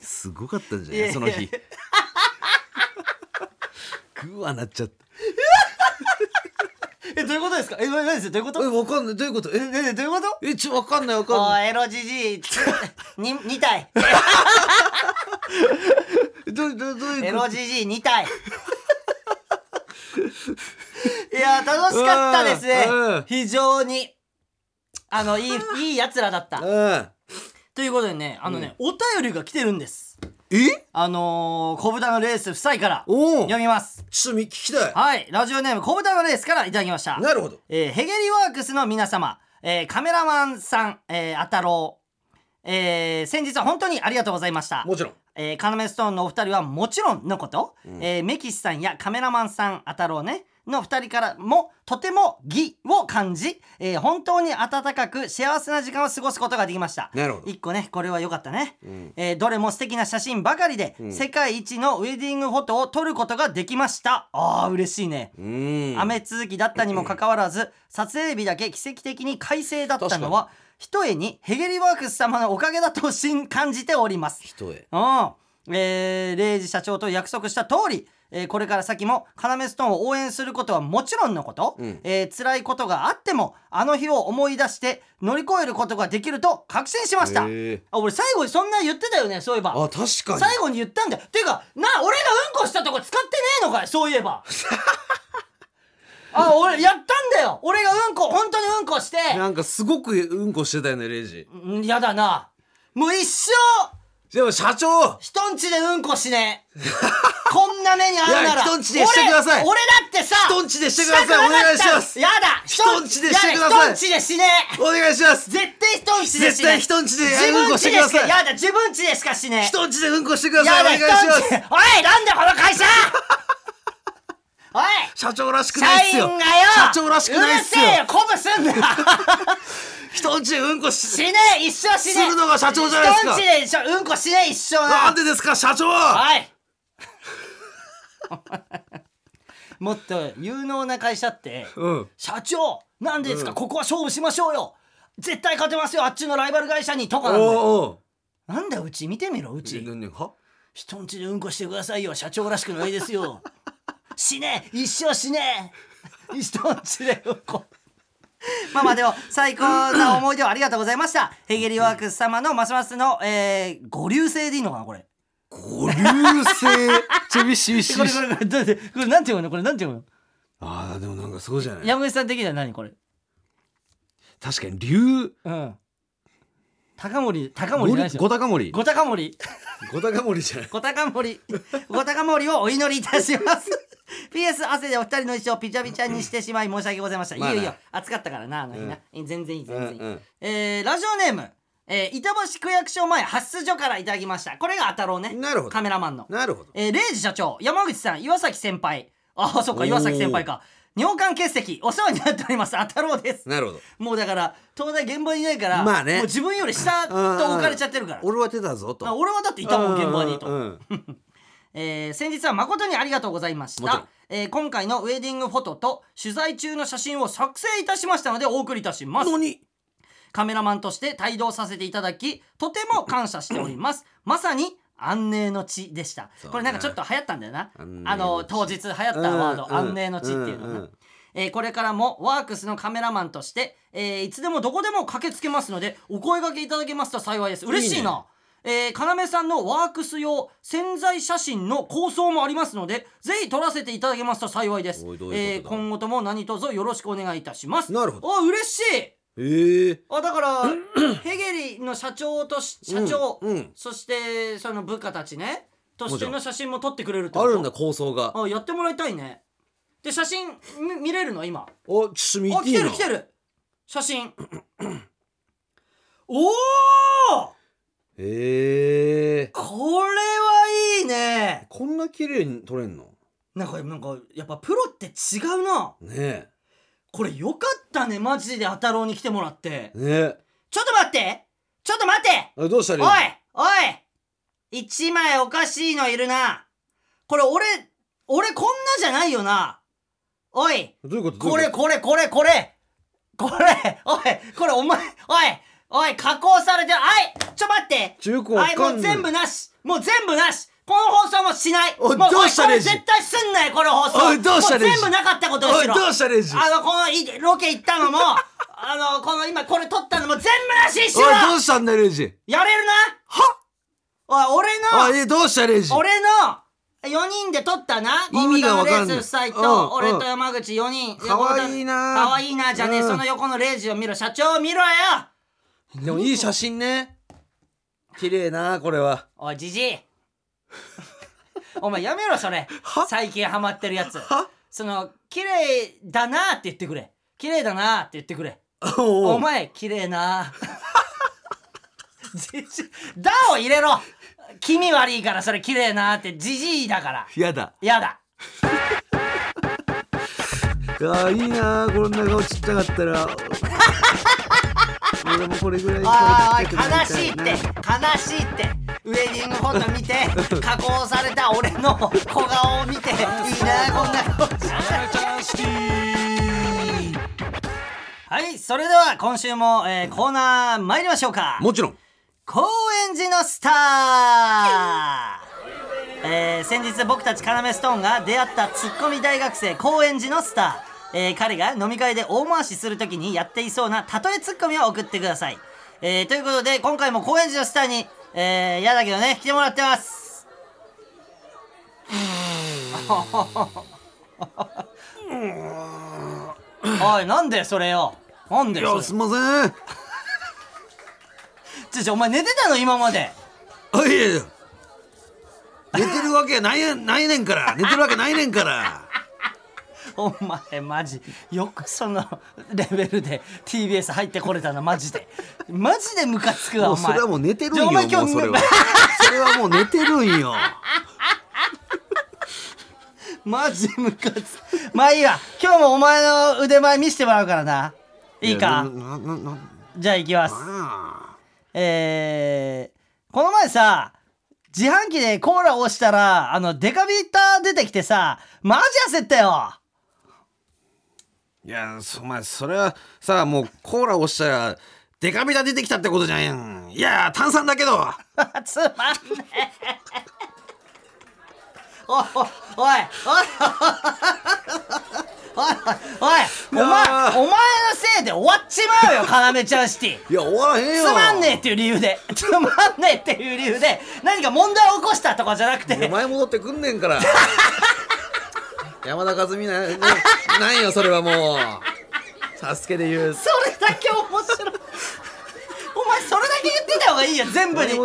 すごかったんじゃその日グワなっちゃったえどういうことですかえ何ですよどういうこえとわかんないどういうことええねどういうことえちょわかんないわかんないエロじじいに2体どどどういうことエロじじい2体 いや楽しかったですね。うん。うん。非常に。あのいい いいやつらだった。うん。ということでねあのね、お便りが来てるんです。え？あのー、小豚のレース夫妻から読みます。ちょっとみ聞きたい。はい。ラジオネーム小豚のレースからいただきました。なるほど。えーヘゲリワークスの皆様、えーカメラマンさん、えー、あたろう、えー先日は本当にありがとうございました。もちろんえー、カナメストーンのお二人はもちろんのこと、えーメキシさんやカメラマンさんあたろうねの二人からもとても義を感じ、えー本当に温かく幸せな時間を過ごすことができましたなるほど一個ねこれは良かったね、んえーどれも素敵な写真ばかりで、世界一のウェディングフォトを撮ることができましたあー嬉しいね雨続きだったにもかかわらず撮影日だけ奇跡的に快晴だったのはひとえにヘゲリワークス様のおかげだとしん感じております。人へうん。えー、レイジ社長と約束した通り、えーこれから先もカナメストーンを応援することはもちろんのこと、うん。えー辛いことがあってもあの日を思い出して乗り越えることができると確信しました、あ俺最後にそんな言ってたよねそういえば。あ確かに。最後に言ったんだよ。ていうかな俺がうんこしたとこ使ってねえのかいそういえば あ俺やったんだよ。俺がうんこ本当にうんこして。なんかすごくうんこしてたよねレイジ。うんやだな。もう一生。でも社長。人んちでうんこしね。え こんな目に遭うなら。いや人んちでしてください。俺俺だってさ人んちでしてください。したくなかったお願いします。やだ。人んちでしてください。や人んちでしね。えお願いします。絶対人んちでしね。え絶対人んちで自うんこ分ちでししてください。かやだ。自分ちでしかしね。え人んちでうんこしてください。お願いします。おいなんだこの会社おい！社長らしく社ないっすよ。員がよ！社長らしくないっすよ。うるせえよ！鼓舞すんな！人んちでうんこししねえ一生しねえ！するのが社長じゃないですか。人んちでうんこしねえ一生ななんでですか社長！おい！もっと有能な会社ってうん。社長なんでですか、うん。ここは勝負しましょうよ！絶対勝てますよ！あっちのライバル会社にとかなんだよおうおう。なんだようち？見てみろうち。人んちでうんこしてくださいよ！社長らしくないですよ死ね。一生死ね。人んちでう。んこまあまあでも最高な思い出をありがとうございました。ヘゲリワークス様のますますの、えー、ご流星でいいのかなこれ。ご流星？ちょびしびしこれこれこれだってこれなんていうの？これなんていうの？ああでもなんかそうじゃない。山口さん的には何これ？確かに竜。うん。高森高森じゃないでしょごたかもりごたか森ごたかもりじゃない。ごたか森。ごたか森をお祈りいたします PS 汗でお二人の衣装をピチャピチャにしてしまい申し訳ございません、まあな。いいよいいよ。暑かったからなあの日な、全然いい全然いい、うんうん。えーラジオネーム、えー板橋区役所前発出所からいただきました。これがあたろうね。なるほど。カメラマンの。なるほど。えー、レイジ社長山口さん岩崎先輩。ああそっか岩崎先輩か。尿管結石お世話になっております。あたろうです。なるほど。もうだから東大現場にいないからまあね。もう自分より下と置かれちゃってるから。俺は出たぞと。あ俺はだっていたもん現場にと、うん。うんえー先日は誠にありがとうございましもちろん。た、えー今回のウェディングフォトと取材中の写真を作成いたしましたのでお送りいたします。何？カメラマンとして帯同させていただきとても感謝しております。まさに安寧の地でした、そうね。これなんかちょっと流行ったんだよな。安寧の地。あの当日流行ったワード、うん安寧の地っていうのな、うんうんえーこれからもワークスのカメラマンとして、えーいつでもどこでも駆けつけますのでお声掛けいただけますと幸いです。嬉しいなえー、要さんのワークス用潜在写真の構想もありますのでぜひ撮らせていただけますと幸いです。おいどういうことだ？えー今後とも何卒よろしくお願いいたします。なるほど。あ嬉しい！ええあだから ヘゲリの社長とし社長、うん。うんそしてその部下たちねとしての写真も撮ってくれるってことあるんだ構想が。あやってもらいたいね。で写真み見れるの今？おちょっと見あ来てる来てる。写真。おおええこれはいいね。こんな綺麗に撮れんの？なんかなんかやっぱプロって違うな。ねこれよかったねマジであたろうに来てもらって。え。ねちょっと待って。ちょっと待って。えあどうしたおいらいいおい。一枚おかしいのいるな。これ俺俺こんなじゃないよな。おい。どういうこと？これこれこれこれ。これおい。これお前おいおい加工されてはいちょ待って。とよくわはいかないもうん全部なし。もう全部なし。この放送もしない。おいもどうしたおいこれレイジ？絶対すんなよこの放送。おいどうしたもレイジ全部なかったことにしろ。おいどうしたレイジ？あのこのいロケ行ったのも あのこの今これ撮ったのも全部なしにしろ。おいどうしたんだよレイジ？やれるな？は？おい俺のあえどうしたレイジ？俺の4人で撮ったな？意味がわかんないゴムタのレース夫妻うんと俺うん。と山口4人。かわいいなかわいいなじゃねえうん。その横のレイジを見ろ。社長を見ろよでもいい写真ね。綺麗なこれは。おいじじいお前やめろそれ。最近ハマってるやつ。は？その綺麗だなって言ってくれ。綺麗だなって言ってくれ。おお前綺麗な。じじだを入れろ。気味悪いからそれ綺麗なって。じじいだから。やだ。やだ。いやーいいなーこんな顔ちっちゃかったら 俺もこれぐらいあ顔ちっちゃくなありたいな。悲しいって悲しいって。ウェディングフォト見て 加工された俺の 小顔を見ていいなこんな顔はいそれでは今週も、えーコーナー参りましょうか。もちろん。高円寺のスター、えー先日僕たちカナメストーンが出会ったツッコミ大学生高円寺のスター、えー彼が飲み会で大回しするときにやっていそうな例えツッコミを送ってください、えーということで今回も高円寺のスターにえー、嫌だけどね来てもらってます。おいなんでそれよ？なんでそれ？いやすんません。ちょちょお前寝てたの今まで。あいやいや。寝てるわけないやないねんから。寝てるわけないねんからお前マジよくその レベルで TBS 入ってこれたなマジで。マジでムカつくわお前。もうそれはもう寝てるんよもうそれは。それはもう寝てるんよ。マジムカつく。まあいいわ。今日もお前の腕前見せてもらうからな。いいか？じゃあ行きます。あえー、この前さ自販機でコーラを押したらあのデカビタ出てきてさマジ焦ったよいやそお前それはさもうコーラ押したらデカビタ出てきたってことじゃん。いや炭酸だけど。つまんねえ。おいおいおい。おいおいおい。お前お前のせいで終わっちまうよ要ちゃんシティ。いや終わらへんよ。つまんねえっていう理由で。つまんねえっていう理由で。何か問題を起こしたとかじゃなくて。お前戻ってくんねんから 山田和美な、ね、なんよそれはもう。サスケで言う。それだけ。面白いお前それだけ言ってた方がいいよ全部に。全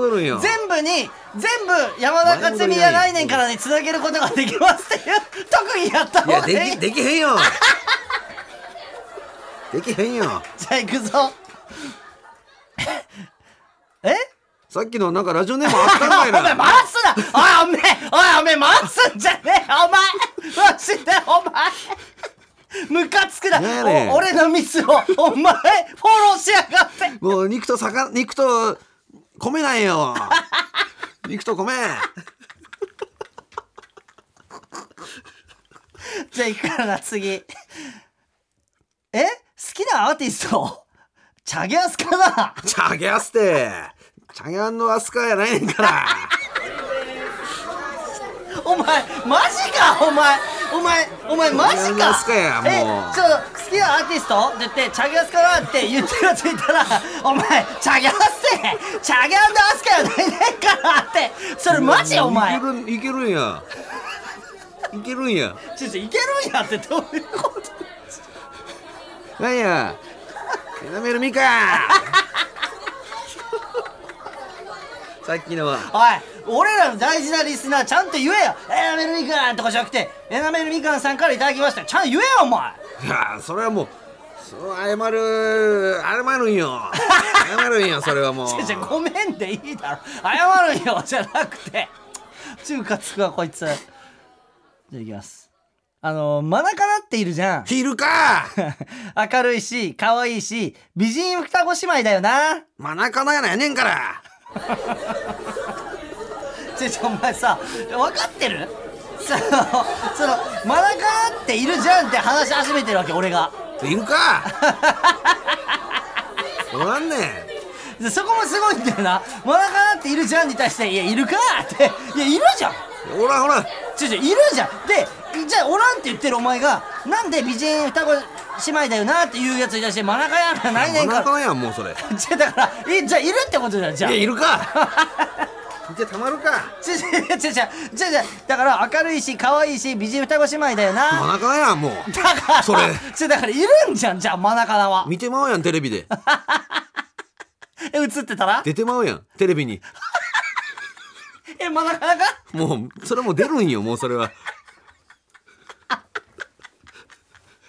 部に全部山田勝美や来年からにつなげることができますっていう特技やったいや方がいい。できできへんよ。できへんよ。じゃあ行くぞ。え？さっきのなんかラジオネームあったんかい お前な回すな。おいおめえおいおめえ回すんじゃねえ。お前マジでお前。ムカつくな、ね俺のミスをお前フォローしやがって。もう肉と魚肉と米なんよ。肉と米。じゃあ行くからな次。え？好きなアーティスト？チャゲアスかな？チャゲアステチャゲアンドアスカやないねんから。お前マジか？お前お前お前マジチャゲアスカかやもう。えちょ好きなアーティスト？って言ってチャゲアスかなって言ってるついたら お前チャゲアスってチャゲアンドアスカやないねんからって。それマジ？お前。いけるいけるんや。いけるんや。ちょちょいけるんやってどういうこと？なんや？エナメルミカさっきのは。おい俺らの大事なリスナーちゃんと言えよ。エナメルみかんとかじゃなくてエナメルみかんさんからいただきました。ちゃんと言えよお前。いやそれはもうそう謝る謝るんよ。謝るんよそれはもう。ちょちょごめんでいいだろ。謝るんよじゃなくて。中華つくわこいつ。じゃあいきます。あのマナカナっているじゃん。昼か。明るいし可愛いし美人双子姉妹だよな。真中のやないねんから ちょちょお前さ分かってる？そのそのマナカナっているじゃんって話し始めてるわけ俺が。いるか？おらんねん。でそこもすごいんだよな。マナカナっているじゃんに対して「いやいるか!」って「いやいるじゃん!」ほらほらちょちょいるじゃん。でじゃあおらんって言ってるお前がなんで美人双子姉妹だよなっていうやつに対してマナカナなんかないねんから。真中のやんもうそれ。い じゃあだからえじゃあいるってことじゃんじゃあ。やいるか。じゃたまるか。ちょちょちょちょちょちょだから明るいし可愛いし美人双子姉妹だよ真な中のやんもう。だからそれちょだからいるんじゃんじゃあマナカナは。見てまうやんテレビで。え映ってたら？出てまうやんテレビに。えマナカナか？もうそれもう出るんよもうそれは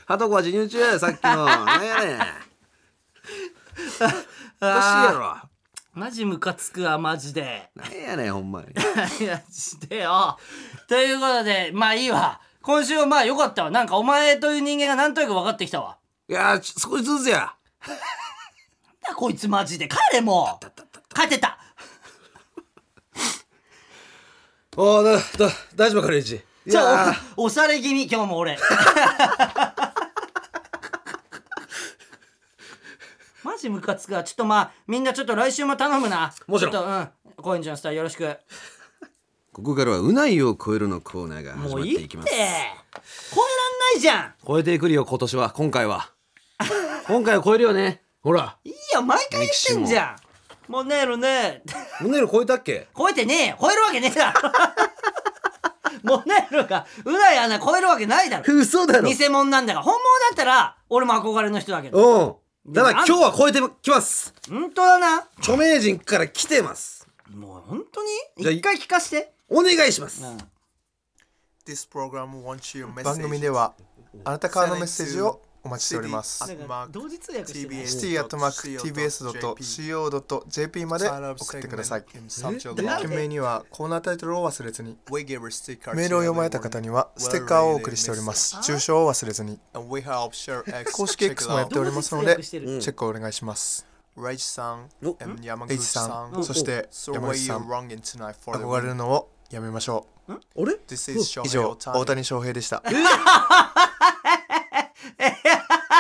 はとこは授乳中やさっきの。なんやねん。おかしいやろ。マジムカつくわマジで。なんやねんほんまに。いやしてよ。ということでまあいいわ。今週はまあよかったわ。なんかお前という人間がなんとなく分かってきたわ。いやち少しずつや。なんだこいつマジで。帰れもう帰ってった。おーだだ大丈夫かレイジ。いじゃやあお押され気味。今日も俺 ジムカつくわちょっとまあみんなちょっと来週も頼むな。もちろん。ちょっとうん高円寺のスターよろしく。ここからはうないを超えるのコーナーが始まっもういいって。超えらんないじゃん。超えてくるよ今年は。今回は。今回は超えるよね。ほら。いいよ毎回言ってんじゃん。も。うねえるね。ムネル超えたっけ？超えてねえよ。超えるわけねえだろ。モネルがうないアナ超えるわけないだろ。嘘だろ。偽物なんだから。本物だったら俺も憧れの人だけど。うんだから今日は超えてきます。本当だな。著名人から来てます。もう本当に？じゃあ一回聞かして。お願いします、This program wants your message. 番組ではあなたからのメッセージをお待ちしております。同時通訳してない？Ct.tbs.co.jp まで送ってください。件名にはコーナータイトルを忘れずに。メールを読まれた方にはステッカーをお送りしております。住所を忘れずに。公式 X もやっておりますので、チェックをお願いします。ライチさん、山口エイジささん、ん、そして山口さん、憧れるのをやめましょう。以上、大谷翔平でした。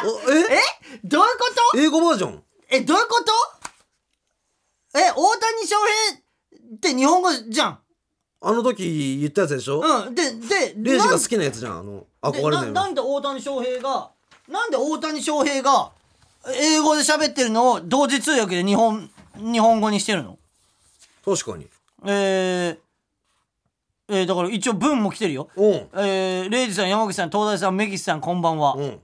お え？どういうこと？英語バージョン？えどういうこと？え大谷翔平って日本語じゃん。あの時言ったやつでしょ、うんででレイジが好きなやつじゃんあの憧れでななんで大谷翔平がなんで大谷翔平が英語で喋ってるのを同時通訳で日本日本語にしてるの？確かに。えー、えー、だから一応文も来てるよ。うん。えー、レイジさん山口さん東大さんメキシさんこんばんは、うん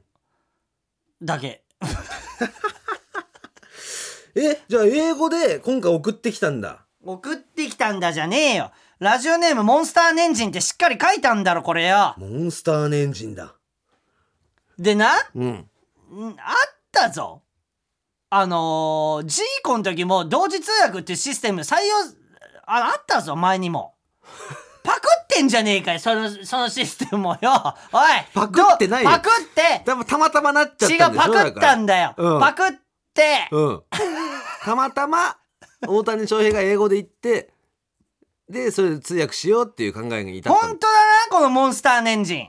だけ。えじゃあ英語で今回送ってきたんだ。送ってきたんだじゃねえよ。ラジオネームモンスターネンジンってしっかり書いたんだろこれよ。モンスターネンジンだ。でな？うん。んあったぞ。あのー、ジーコの時も同時通訳っていうシステム採用ああったぞ前にも パクってんじゃねえかよそのそのシステムもよ。おいパクってないよ。どパクって。多分たまたまなっちゃっ違うたんでしょパクったんだよ、うん。パクって。うん。たまたま大谷翔平が英語で言ってでそれで通訳しようっていう考えに至った。本当だなこのモンスターネンジン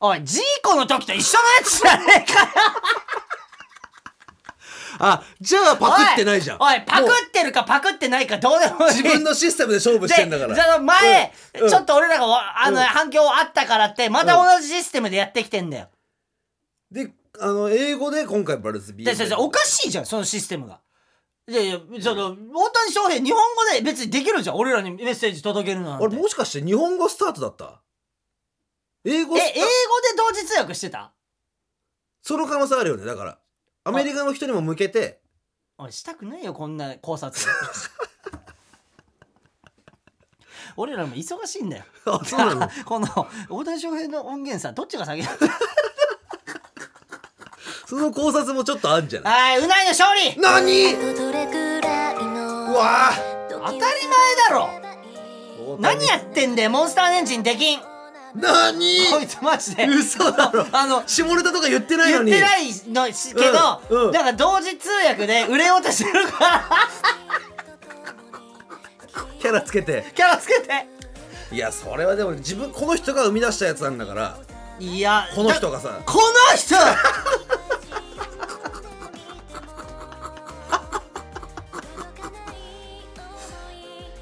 おいジーコの時と一緒のやつじゃねえかよあじゃあパクってないじゃん。おいパクってるかパクってないかどうでもいい。自分のシステムで勝負してんだから。でその前、うん。うん。ちょっと俺らがわあの、うん。反響あったからってまた同じシステムでやってきてんだよ、であの英語で今回バルズビーおかしいじゃんそのシステムが。いやいやその大谷翔平日本語で別にできるじゃん俺らにメッセージ届けるのなんて。あれもしかして日本語スタートだった？英語え英語で同時通訳してた？その可能性あるよねだからアメリカの人にも向けて。おいしたくないよこんな考察。俺らも忙しいんだよ。あそうなの？この大谷翔平の音源さどっちが先だ？その考察もちょっとあんじゃない？はいうないの勝利！何？うわ当たり前だろ！何やってんだよモンスターエンジンできん何？こいつマジで。嘘だろ。あの下ネタとか言ってないのに。言ってないのしけど、うん。うん。だから同時通訳で売れようとしてるから。キャラつけて。キャラつけて。いやそれはでも自分この人が生み出したやつなんだから。いやこの人がさ。この人！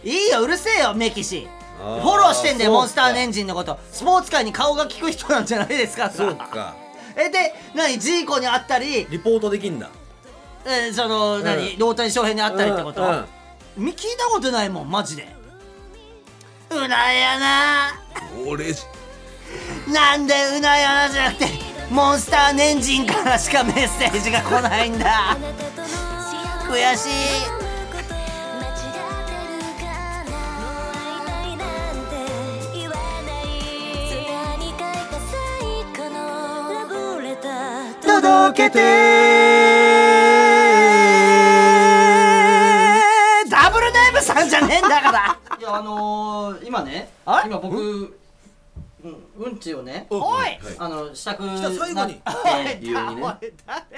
いいようるせえよメキシフォローしてんだよモンスターエンジンのこと。スポーツ界に顔が利く人なんじゃないですかそうか。えで何ジーコに会ったり、リポートできんだ。えーその何、大谷翔平に会ったりってこと、うんうん。み聞いたことないもんマジで。うなやな。俺なんでうなやなじゃなくてモンスターネンジンからしかメッセージが来ないんだ。悔しい届けて。ダブルネームさんじゃねえんだから。いやあのー、今ね今僕うん？うんちをねおい。あのしたくなって異様にね。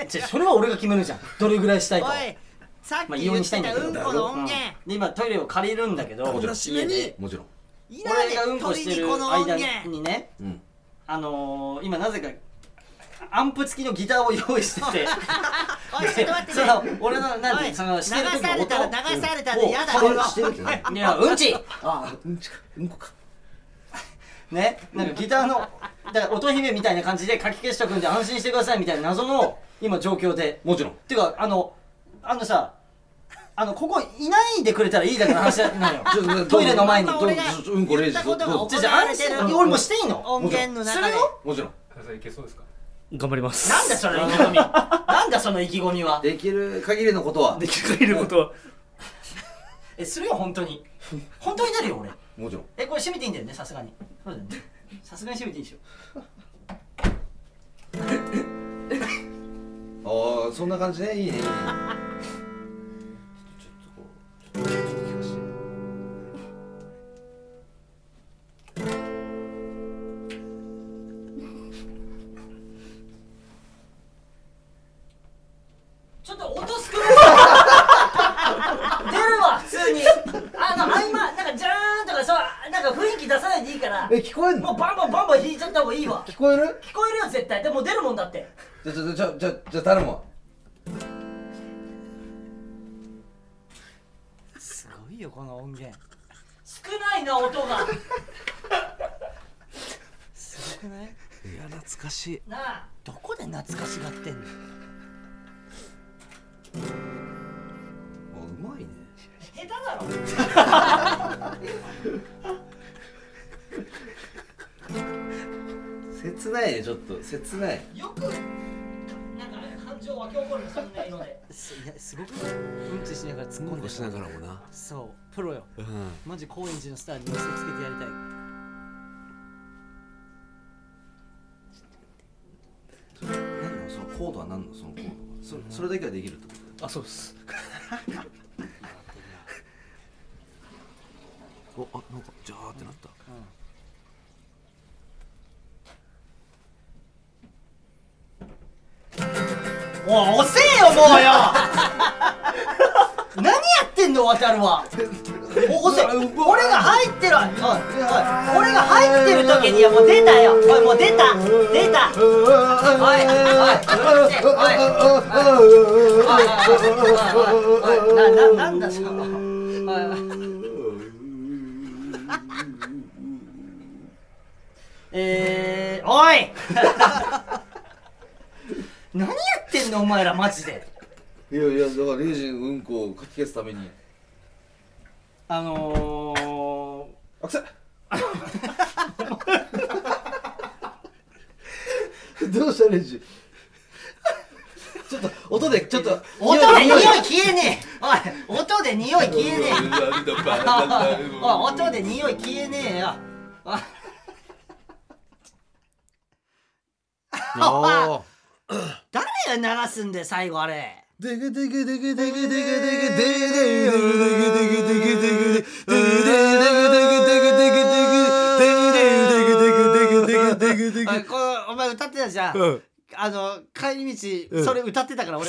じゃそれは俺が決めるじゃん。どれぐらいしたいか。おいさっまあ異き言って様にしたいんだたうんこけどの音源。で今トイレを借りるんだけど。もちろん家で。もちろん。俺がうんこしてる間源。にね。うん。あのー、今なぜかアンプ付きのギターを用意して。て おいちょっと待ってそねの俺のなんておいそのしてる時の流されたら音流されたでやだをこのしてるい。やうんち。あうんちか。うんこか。ね。なんかギターのだから音姫みたいな感じで書き消しとくんで安心してくださいみたいな謎の今状況で。もちろん。っていうかあのあのさあのここいないでくれたらいいだけの話なのよ。トイレの前に。どう俺がこレイジ言ったことが行われてる俺もしていいの？音源の中で。もちろん。いけそうですか？頑張ります。なんだその意気込み。なんだその意気込みは。できる限りのことは。できる限りのことは。えするよ本当に。本当に出るよ俺。もちろん。えこれ閉めていいんだよねさすがに。そうだよね。さすがに閉めていいでしょ。ああそんな感じね。いいねいいね。ちょっとちょっとこうちょっと聞こえんの？もうバンバンバンバン弾いちゃった方がいいわ。聞こえる？聞こえるよ絶対。でも出るもんだって。じゃじゃじゃじゃじゃ頼むわ。すごいよこの音源。少ないな音が。すごくない？いや懐かしい。なあ。どこで懐かしがってんの？あうまいね。下手だろ 切ないねちょっと切ない。よくなんか感情湧き起こるよそんな色で。すいやすごくうんちしながら突っ込んでしながらもなそうプロよ。うん。マジ高円寺のスターに見せつけてやりたい。何なのそのコードは何なのそのコードはそそれだけはできるってことあそうです。おあなんかジャーってなったおい遅えよもうよ。何やってんの渡るは。お遅え俺が入ってる。おいおい。俺が入ってる時にはもう出たよ。おいもう出た。出た。おいおい。おいおい。おいおい。おいおい。おいおい。なななんだそのおい。おい。えー、おい何やってんのお前らマジで。いやいやだからレイジンうんこをかき消すために。あのー、あくせ どうしたレイジ？ちょっと音でちょっと音で匂い消えねえ。おい音で匂い消えねえおい音で匂い消えねえよ。おい。あ誰が流すんで最後あれ。でげでげでげでげでげでげでげでげでげでげでげでおいこのお前歌ってたじゃん、あの帰り道、それ歌ってたから俺